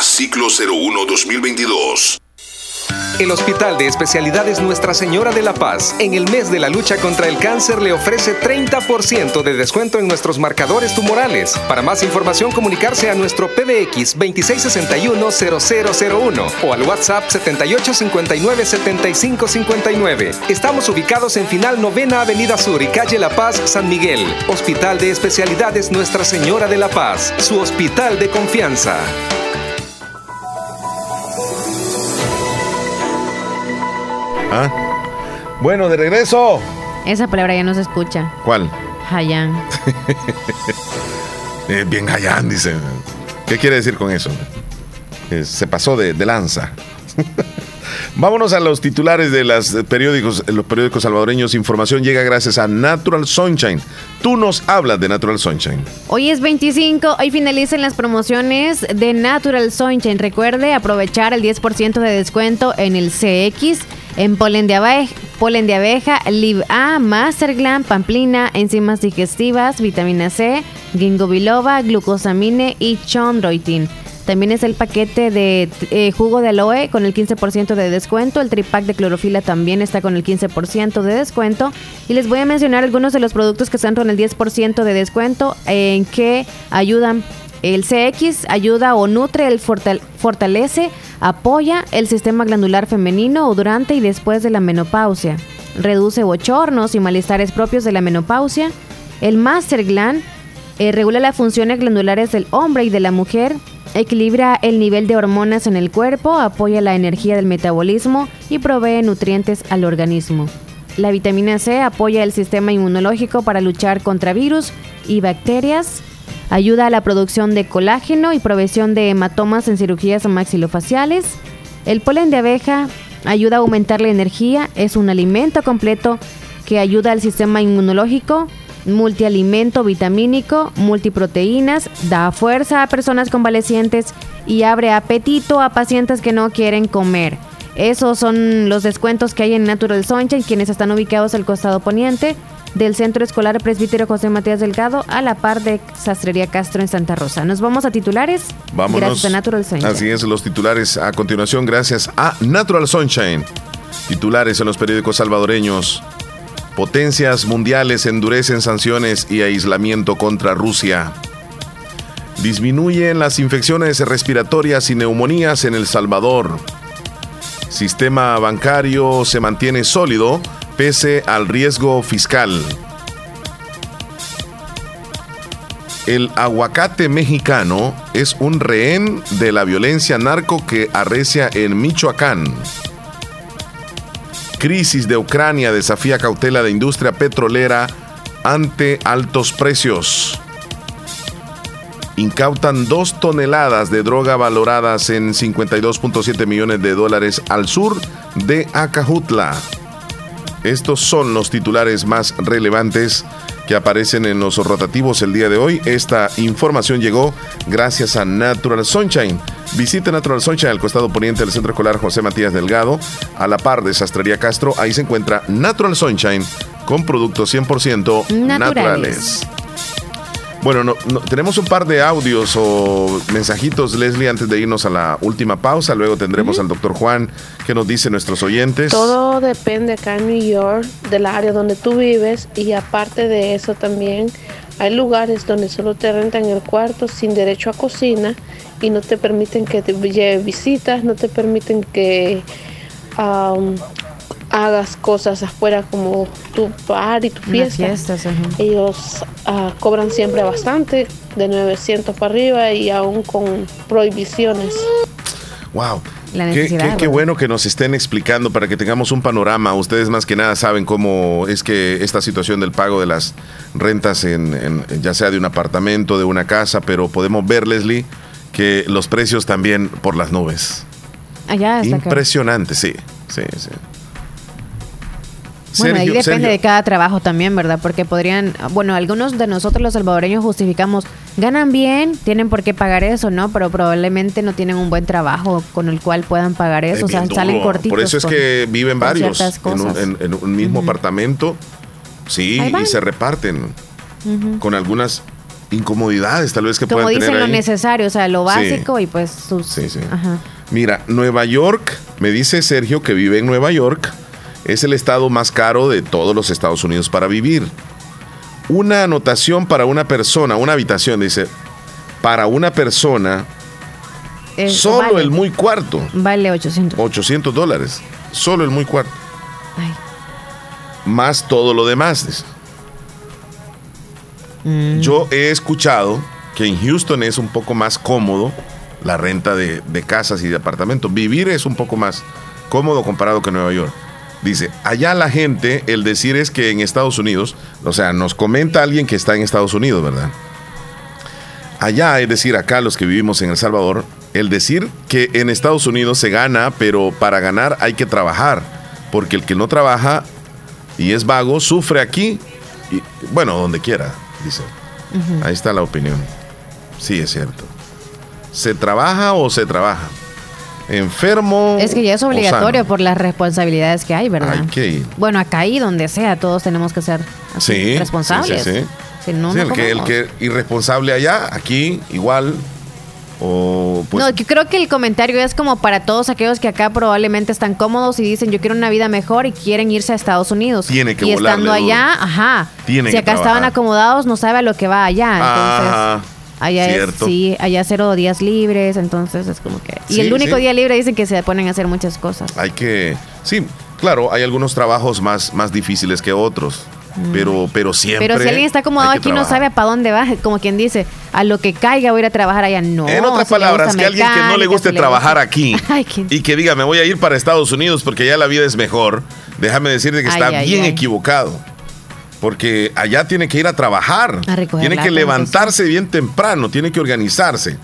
ciclo 01-2022. El Hospital de Especialidades Nuestra Señora de la Paz, en el mes de la lucha contra el cáncer, le ofrece 30% de descuento en nuestros marcadores tumorales. Para más información, comunicarse a nuestro PBX 2661-0001 o al WhatsApp 7859-7559. Estamos ubicados en Final Novena Avenida Sur y Calle La Paz, San Miguel. Hospital de Especialidades Nuestra Señora de la Paz, su hospital de confianza. Ah. Bueno, de regreso. Esa palabra ya no se escucha. ¿Cuál? Hayan. Eh, bien Hayan, dice. ¿Qué quiere decir con eso? Eh, se pasó de, de lanza. Vámonos a los titulares de los periódicos, los periódicos salvadoreños. Información llega gracias a Natural Sunshine. Tú nos hablas de Natural Sunshine. Hoy es 25, hoy finalizan las promociones de Natural Sunshine. Recuerde aprovechar el 10% de descuento en el CX, en polen de abeja, polen de abeja Liv A, Pamplina, enzimas digestivas, vitamina C, ginkgo biloba, glucosamine y chondroitin. También es el paquete de eh, jugo de aloe con el 15% de descuento. El tripack de clorofila también está con el 15% de descuento. Y les voy a mencionar algunos de los productos que están con el 10% de descuento en que ayudan. El CX ayuda o nutre, el fortal- fortalece, apoya el sistema glandular femenino durante y después de la menopausia. Reduce bochornos y malestares propios de la menopausia. El Master Gland eh, regula las funciones glandulares del hombre y de la mujer, equilibra el nivel de hormonas en el cuerpo, apoya la energía del metabolismo y provee nutrientes al organismo. La vitamina C apoya el sistema inmunológico para luchar contra virus y bacterias, ayuda a la producción de colágeno y provisión de hematomas en cirugías maxilofaciales. El polen de abeja ayuda a aumentar la energía, es un alimento completo que ayuda al sistema inmunológico, multialimento vitamínico, multiproteínas, da fuerza a personas convalecientes y abre apetito a pacientes que no quieren comer. Esos son los descuentos que hay en Natural Sunshine, quienes están ubicados al costado poniente del Centro Escolar Presbítero José Matías Delgado, a la par de Sastrería Castro en Santa Rosa. Nos vamos a titulares. Vámonos. Gracias a Natural Sunshine. Así es, los titulares a continuación, gracias a Natural Sunshine. Titulares en los periódicos salvadoreños. Potencias mundiales endurecen sanciones y aislamiento contra Rusia. Disminuyen las infecciones respiratorias y neumonías en El Salvador. Sistema bancario se mantiene sólido pese al riesgo fiscal. El aguacate mexicano es un rehén de la violencia narco que arrecia en Michoacán. Crisis de Ucrania desafía cautela de industria petrolera ante altos precios. Incautan dos toneladas de droga valoradas en 52.7 millones de dólares al sur de Acajutla. Estos son los titulares más relevantes que aparecen en los rotativos el día de hoy. Esta información llegó gracias a Natural Sunshine. Visite Natural Sunshine al costado poniente del Centro Escolar José Matías Delgado, a la par de Sastrería Castro. Ahí se encuentra Natural Sunshine con productos 100% naturales. naturales. Bueno, no, tenemos un par de audios o mensajitos, Leslie, antes de irnos a la última pausa. Luego tendremos al doctor Juan que nos dice nuestros oyentes. Todo depende acá en New York, del área donde tú vives y aparte de eso también hay lugares donde solo te rentan el cuarto sin derecho a cocina y no te permiten que te lleves visitas, no te permiten que um, hagas cosas afuera como tu bar y tu fiesta. Ellos uh, cobran siempre bastante, de 900 para arriba y aún con prohibiciones. Wow. Qué, qué, bueno que nos estén explicando para que tengamos un panorama. Ustedes más que nada saben cómo es que esta situación del pago de las rentas, en, ya sea de un apartamento, de una casa, pero podemos ver, Leslie, que los precios también por las nubes. Allá está Impresionante, sí, sí, sí. Bueno, ahí depende de cada trabajo también, ¿verdad? Porque podrían, bueno, algunos de nosotros los salvadoreños justificamos, ganan bien, tienen por qué pagar eso, ¿no? Pero probablemente no tienen un buen trabajo con el cual puedan pagar eso, o sea, salen cortitos. Por eso es que viven varios en un, mismo apartamento, sí, y se reparten con algunas incomodidades tal vez que Como puedan dicen lo necesario, o sea, lo básico y pues sus... Sí, sí. Mira, Nueva York, me dice Sergio que vive en Nueva York es el estado más caro de todos los Estados Unidos para vivir. Una anotación para una persona, una habitación, dice, para una persona, solo el muy cuarto. Vale 800. 800 dólares. Solo el muy cuarto. Más todo lo demás. Mm. Yo he escuchado que en Houston es un poco más cómodo la renta de, de casas y de apartamentos. Vivir es un poco más cómodo comparado con Nueva York. Dice, allá la gente, el decir es que en Estados Unidos, o sea, nos comenta alguien que está en Estados Unidos, ¿verdad? Allá, es decir, acá los que vivimos en El Salvador, el decir que en Estados Unidos se gana, pero para ganar hay que trabajar, porque el que no trabaja y es vago sufre aquí, y, bueno, donde quiera, dice. Ahí está la opinión. Sí, es cierto. ¿Se trabaja o se trabaja? Enfermo. Es que ya es obligatorio por las responsabilidades que hay, ¿verdad? Hay que ir. Bueno, acá y donde sea, todos tenemos que ser responsables. Sí, sí, sí. no, el, que, el que irresponsable allá, aquí igual. O, pues, no, yo creo que el comentario es como para todos aquellos que acá probablemente están cómodos y dicen yo quiero una vida mejor y quieren irse a Estados Unidos. Tiene que Y estando allá, ajá. si acá estaban acomodados, no sabe a lo que va allá. Entonces, Allá es, sí, allá cero días libres, entonces es como que... Y el único día libre dicen que se ponen a hacer muchas cosas. Hay que... Sí, claro, hay algunos trabajos más, más difíciles que otros. Mm. Pero, pero siempre. Pero si alguien está acomodado aquí no sabe para dónde va, como quien dice, a lo que caiga voy a ir a trabajar allá. No. En otras palabras, que alguien que no le guste trabajar aquí y que diga, me voy a ir para Estados Unidos porque allá la vida es mejor, déjame decirte que está bien equivocado porque allá tiene que ir a trabajar, tiene que levantarse bien temprano, tiene que organizarse,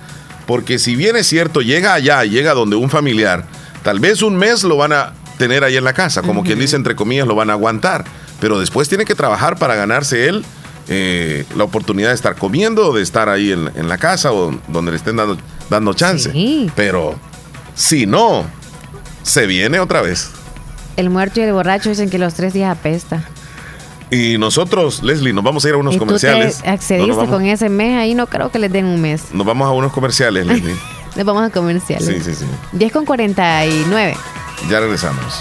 porque si bien es cierto, llega allá, llega donde un familiar, tal vez un mes lo van a tener ahí en la casa, como quien dice entre comillas, lo van a aguantar, pero después tiene que trabajar para ganarse él eh, la oportunidad de estar comiendo, de estar ahí en, la casa o donde le estén dando, dando chance. Pero si no, se viene otra vez. El muerto y el borracho dicen que los tres días apesta. Y nosotros, Leslie, nos vamos a ir a unos comerciales. Tú accediste con ese mes ahí, no creo que les den un mes. Nos vamos a unos comerciales, Leslie. nos vamos a comerciales. Sí, sí, sí. 10 con 49. Ya regresamos.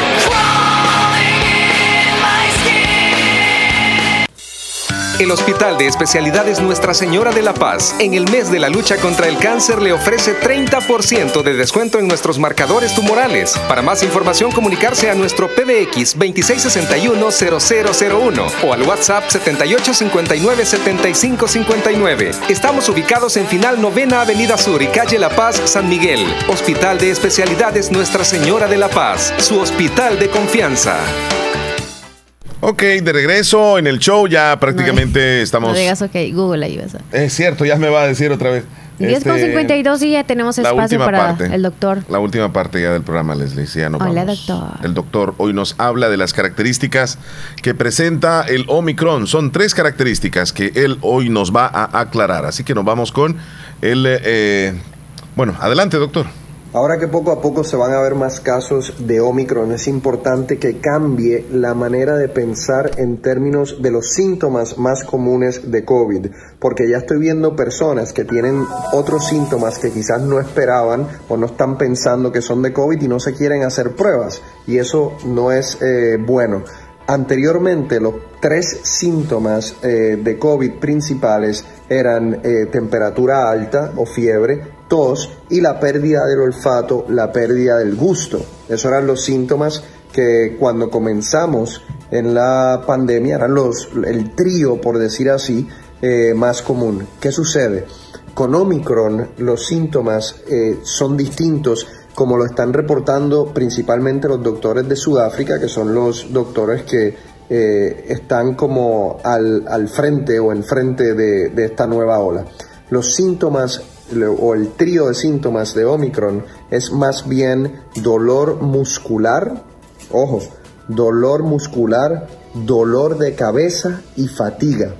El Hospital de Especialidades Nuestra Señora de la Paz, en el mes de la lucha contra el cáncer, le ofrece 30% de descuento en nuestros marcadores tumorales. Para más información, comunicarse a nuestro PBX 2661-0001 o al WhatsApp 7859-7559. Estamos ubicados en Final Novena Avenida Sur y Calle La Paz, San Miguel. Hospital de Especialidades Nuestra Señora de la Paz, su hospital de confianza. Ok, de regreso en el show, ya prácticamente estamos. No digas ok, Google ahí vas a. Es cierto, ya me va a decir otra vez. 10 con Este, 52 y ya tenemos espacio para parte. el doctor. La última parte ya del programa, Leslie. sí, ya nos Hola, vamos. doctor. El doctor hoy nos habla de las características que presenta el Omicron. Son tres características que él hoy nos va a aclarar. Así que nos vamos con el. eh, bueno, adelante, doctor. Ahora que poco a poco se van a ver más casos de Omicron, es importante que cambie la manera de pensar en términos de los síntomas más comunes de COVID, porque ya estoy viendo personas que tienen otros síntomas que quizás no esperaban o no están pensando que son de COVID y no se quieren hacer pruebas, y eso no es eh, bueno. Anteriormente los tres síntomas eh, de COVID principales eran eh, temperatura alta o fiebre, y la pérdida del olfato, la pérdida del gusto. Esos eran los síntomas que cuando comenzamos en la pandemia eran los, el trío, por decir así, eh, más común. ¿Qué sucede? Con Omicron los síntomas eh, son distintos como lo están reportando principalmente los doctores de Sudáfrica, que son los doctores que eh, están como al, al frente o enfrente de, de esta nueva ola. Los síntomas o el trío de síntomas de Omicron es más bien dolor muscular, ojo, dolor muscular, dolor de cabeza y fatiga.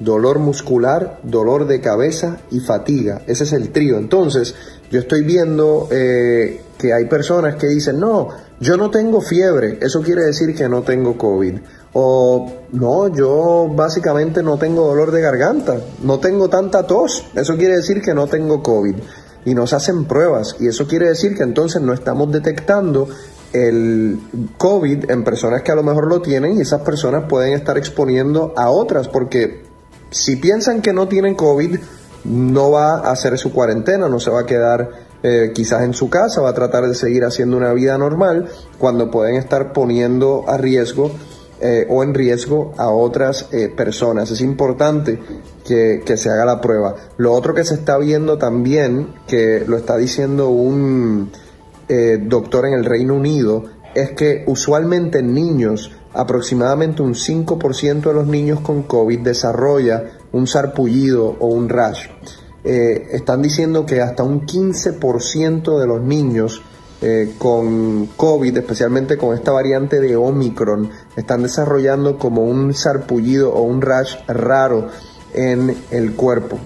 Dolor muscular, dolor de cabeza y fatiga. Ese es el trío. Entonces, yo estoy viendo eh, que hay personas que dicen, no, yo no tengo fiebre, eso quiere decir que no tengo COVID. O no, yo básicamente no tengo dolor de garganta, no tengo tanta tos, eso quiere decir que no tengo COVID. Y nos hacen pruebas y eso quiere decir que entonces no estamos detectando el COVID en personas que a lo mejor lo tienen y esas personas pueden estar exponiendo a otras porque si piensan que no tienen COVID, no va a hacer su cuarentena, no se va a quedar eh, quizás en su casa, va a tratar de seguir haciendo una vida normal cuando pueden estar poniendo a riesgo eh, o en riesgo a otras eh, personas. Es importante que, que, se haga la prueba. Lo otro que se está viendo también, que lo está diciendo un doctor en el Reino Unido, es que usualmente en niños, aproximadamente un 5% de los niños con COVID desarrolla un sarpullido o un rash. Eh, están diciendo que hasta un 15% de los niños eh, con COVID, especialmente con esta variante de Omicron, están desarrollando como un sarpullido o un rash raro en el cuerpo.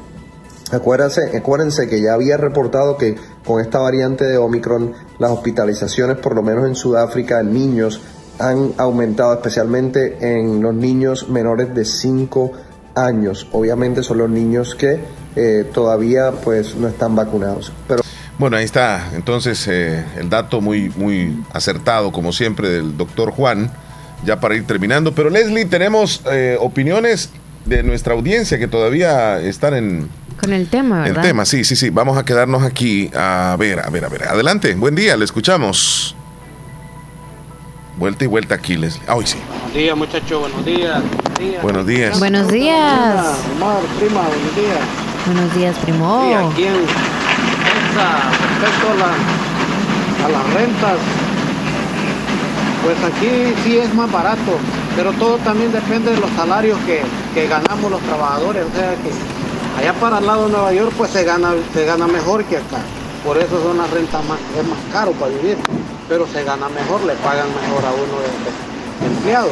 Acuérdense, acuérdense que ya había reportado que con esta variante de Omicron las hospitalizaciones, por lo menos en Sudáfrica, en niños, han aumentado, especialmente en los niños menores de 5 años. Obviamente son los niños que eh, todavía pues no están vacunados. Bueno, ahí está entonces eh, el dato muy, muy acertado, como siempre, del doctor Juan, ya para ir terminando. Pero Leslie, tenemos eh, opiniones de nuestra audiencia que todavía están en, con el tema, ¿verdad? El tema, sí, sí, sí. Vamos a quedarnos aquí. A ver, a ver, a ver. Adelante. Buen día, le escuchamos. Vuelta y vuelta aquí, Leslie. Ah, hoy sí. Buenos días, muchachos. Buenos días. Buenos días. Buenos días. Omar, prima, buenos días. Buenos días, primo. Sí, aquí en respecto a, la, a las rentas, pues aquí sí es más barato, pero todo también depende de los salarios que, que ganamos los trabajadores. O sea que Allá para el lado de Nueva York pues se gana, se gana mejor que acá. Por eso son las rentas más, es más caro para vivir. Pero se gana mejor, le pagan mejor a uno de, empleado.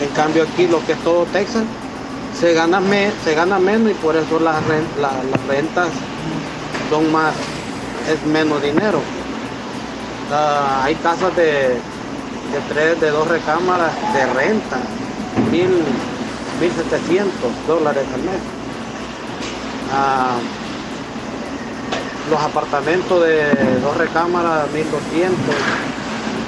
En cambio aquí lo que es todo Texas, se gana, se gana menos y por eso las rentas son más, es menos dinero. hay casas de, de tres, de dos recámaras de renta, mil, mil setecientos dólares al mes los apartamentos de dos recámaras 1200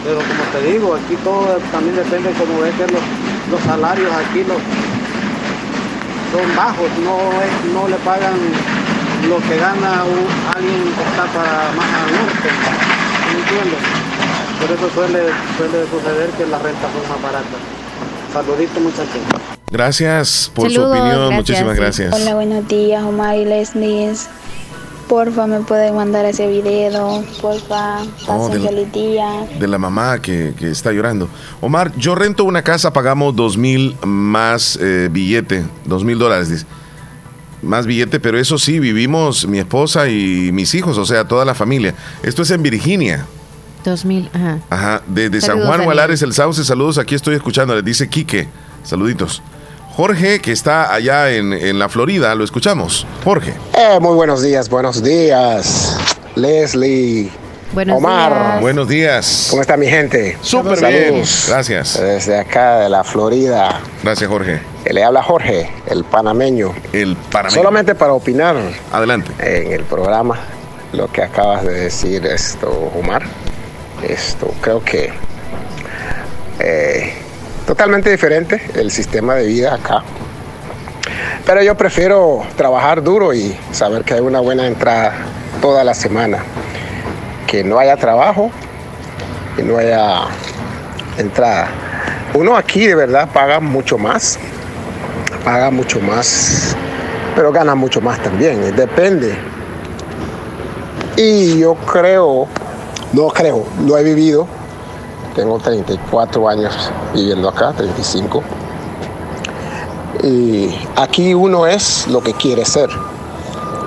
pero como te digo aquí todo también depende como ves que los, salarios aquí los, son bajos no no le pagan lo que gana alguien que está para más al norte entiendes? por eso suele, suele suceder que las rentas son más baratas saludito muchachos Gracias por su opinión, muchísimas gracias. Hola, buenos días, Omar y Leslie. Porfa, me pueden mandar ese video, porfa, oh, pasen feliz día. De la mamá que, está llorando. Omar, yo rento una casa, pagamos dos mil más eh, billete, dos mil dólares, dice. Más billete, pero eso sí, vivimos mi esposa y mis hijos, o sea, toda la familia. Esto es en Virginia. Dos mil, ajá. Ajá, desde San Juan Gualares, el Sauce, saludos, aquí estoy escuchando, les dice Quique, saluditos. Jorge, que está allá en, la Florida, lo escuchamos. Jorge. Eh, muy buenos días, buenos días. Leslie. Buenos Omar. Días. Buenos días. ¿Cómo está mi gente? Súper bien. Gracias. Desde acá de la Florida. Gracias, Jorge. Le habla Jorge, el panameño. El panameño. Solamente para opinar. Adelante. En el programa, lo que acabas de decir, esto, Omar. Esto, creo que eh, totalmente diferente el sistema de vida acá. Pero yo prefiero trabajar duro y saber que hay una buena entrada toda la semana. Que no haya trabajo y no haya entrada. Uno aquí de verdad paga mucho más, paga mucho más, pero gana mucho más también, depende. Y yo creo, no creo, lo he vivido, tengo 34 años viviendo acá, 35. Y aquí uno es lo que quiere ser,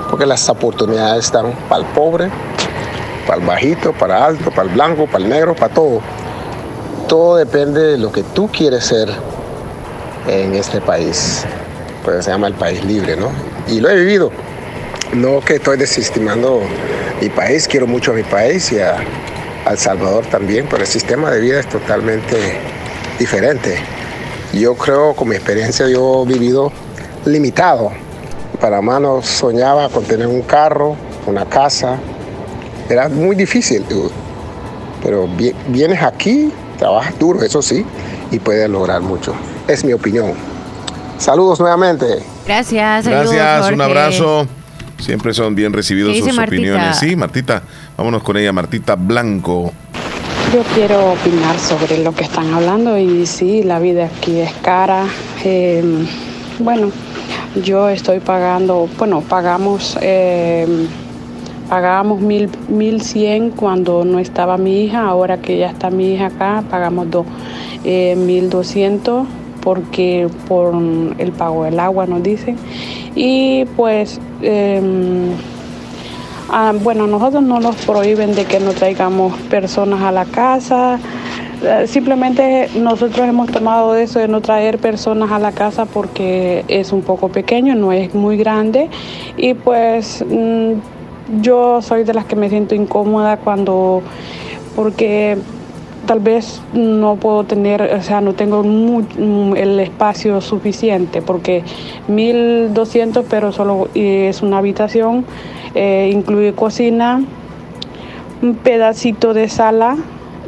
porque las oportunidades están para el pobre, para el bajito, para el alto, para el blanco, para el negro, para todo. Todo depende de lo que tú quieres ser en este país. Pues se llama el país libre, ¿no? Y lo he vivido. No que estoy desestimando mi país, quiero mucho a mi país y a, el Salvador también, pero el sistema de vida es totalmente diferente. Yo creo, con mi experiencia, yo he vivido limitado. Para no soñaba con tener un carro, una casa. Era muy difícil, pero vienes aquí, trabajas duro, eso sí, y puedes lograr mucho. Es mi opinión. Saludos nuevamente. Gracias. Gracias, un abrazo. Siempre son bien recibidos sus opiniones. Sí, Martita, vámonos con ella, Martita Blanco. Yo quiero opinar sobre lo que están hablando y sí, la vida aquí es cara. Em, bueno, yo estoy pagando, bueno, pagamos, eh, pagábamos mil, mil cien cuando no estaba mi hija, ahora que ya está mi hija acá, pagamos dos, eh, mil doscientos porque por el pago del agua nos dicen y pues em, ah, bueno nosotros no nos prohíben de que no traigamos personas a la casa. Eh, simplemente nosotros hemos tomado eso de no traer personas a la casa porque es un poco pequeño no es muy grande. Y pues mm, yo soy de las que me siento incómoda cuando porque tal vez no puedo tener, o sea, no tengo el espacio suficiente porque 1200 pero solo es una habitación, eh, incluye cocina, un pedacito de sala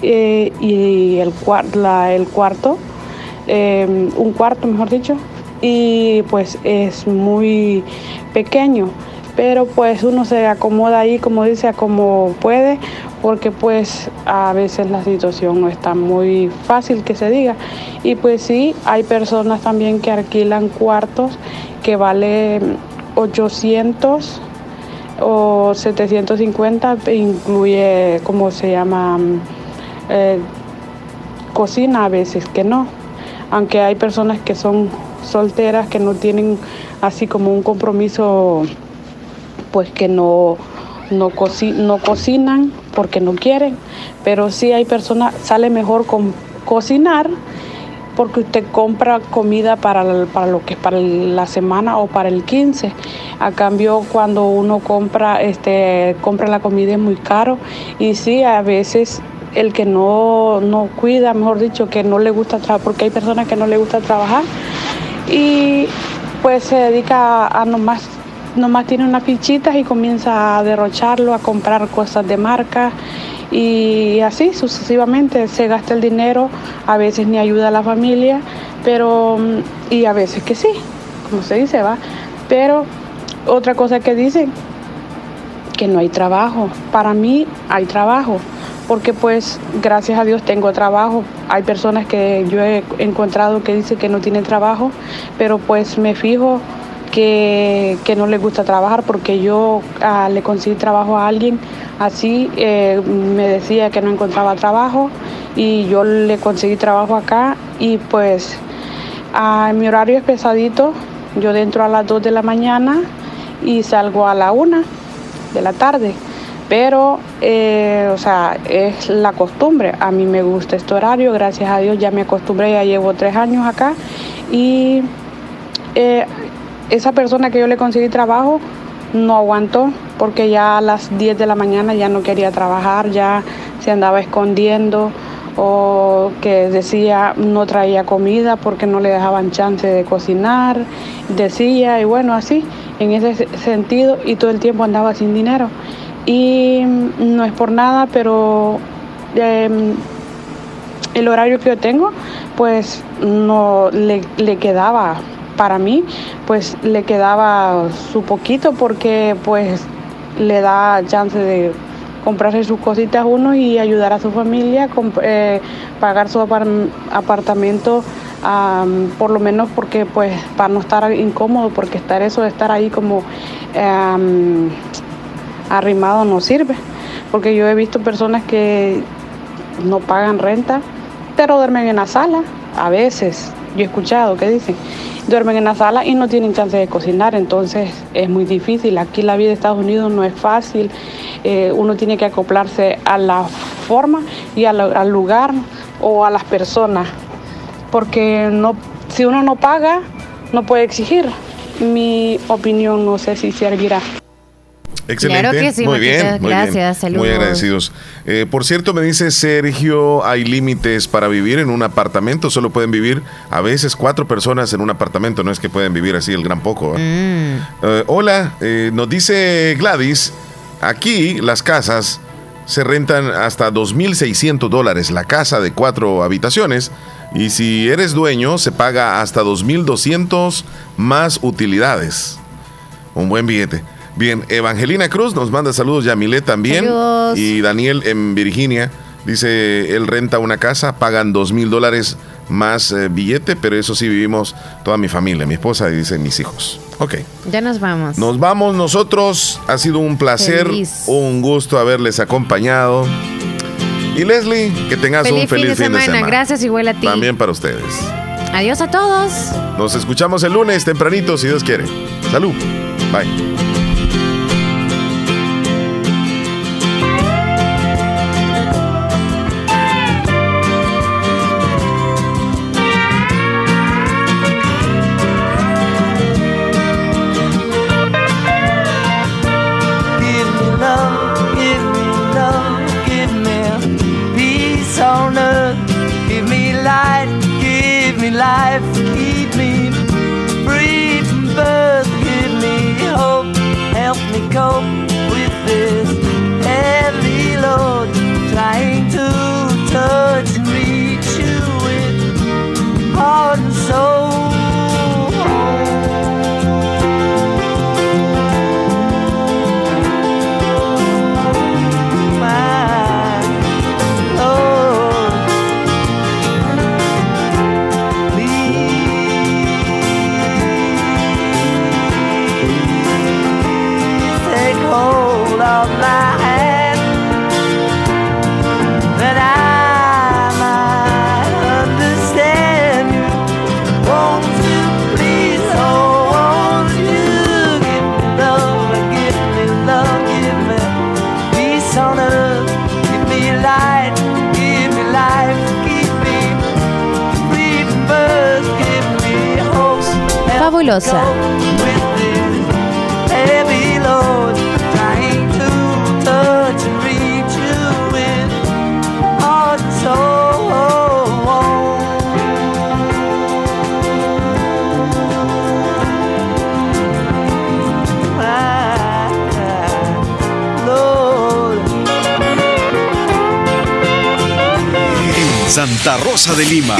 eh, y el, la, el cuarto, eh, un cuarto mejor dicho, y pues es muy pequeño pero pues uno se acomoda ahí como dice como puede porque pues a veces la situación no está muy fácil que se diga. Y pues sí hay personas también que alquilan cuartos que valen 800 o 750 incluye como se llama eh, cocina a veces que no. Aunque hay personas que son solteras que no tienen así como un compromiso pues que no, no, no cocinan porque no quieren, pero sí hay personas, sale mejor con cocinar porque usted compra comida para, para lo que es para la semana o para el 15. A cambio, cuando uno compra, este, compra la comida es muy caro y sí, a veces el que no, no cuida, mejor dicho, que no le gusta trabajar, porque hay personas que no le gusta trabajar y pues se dedica a nomás nomás tiene unas fichitas y comienza a derrocharlo, a comprar cosas de marca y así sucesivamente se gasta el dinero, a veces ni ayuda a la familia, pero mm, y a veces que sí, como se dice, va. Pero otra cosa que dicen que no hay trabajo. Para mí hay trabajo, porque pues gracias a Dios tengo trabajo. Hay personas que yo he encontrado que dicen que no tienen trabajo, pero pues me fijo que, no le gusta trabajar porque yo ah, le conseguí trabajo a alguien así, eh, me decía que no encontraba trabajo y yo le conseguí trabajo acá y pues ah, mi horario es pesadito, yo dentro a las 2 de la mañana y salgo a la 1 de la tarde. Pero, eh, o sea, es la costumbre. A mí me gusta este horario, gracias a Dios ya me acostumbré, ya llevo tres años acá. Y eh, esa persona que yo le conseguí trabajo no aguantó porque ya a las 10 de la mañana ya no quería trabajar, ya se andaba escondiendo o que decía no traía comida porque no le dejaban chance de cocinar, decía y bueno así, en ese sentido y todo el tiempo andaba sin dinero. Y no es por nada, pero em, el horario que yo tengo pues no le, le quedaba para mí pues le quedaba su poquito porque pues le da chance de comprarse sus cositas uno y ayudar a su familia, eh, pagar su apartamento por lo menos porque pues para no estar incómodo, porque estar eso de estar ahí como arrimado no sirve, porque yo he visto personas que no pagan renta, pero duermen en la sala, a veces, yo he escuchado que dicen, duermen en la sala y no tienen chance de cocinar, entonces es muy difícil. Aquí la vida de Estados Unidos no es fácil, eh, uno tiene que acoplarse a la forma y al, lugar o a las personas, porque no, si uno no paga, no puede exigir. Mi opinión no sé si servirá. Excelente. muy bien. Muy Gracias, saludos. Muy agradecidos. Eh, por cierto, me dice Sergio, hay límites para vivir en un apartamento. Solo pueden vivir a veces cuatro personas en un apartamento. No es que pueden vivir así el gran poco. ¿eh? Mm. Eh, hola, nos dice Gladys, aquí las casas se rentan hasta 2.600 dólares la casa de cuatro habitaciones y si eres dueño se paga hasta 2.200 más utilidades. Un buen billete. Bien, Evangelina Cruz nos manda saludos, Yamilet también. Saludos. Y Daniel en Virginia dice, él renta una casa, pagan dos mil dólares más eh, billete, pero eso sí vivimos toda mi familia, mi esposa y dice mis hijos. Ok. Ya nos vamos. Nos vamos nosotros. Ha sido un placer, Feliz. un gusto haberles acompañado. Y Leslie, que tengas un feliz fin de semana. Gracias, igual a ti. También para ustedes. Adiós a todos. Nos escuchamos el lunes tempranito, si Dios quiere. Salud. Bye. Santa Rosa de Lima.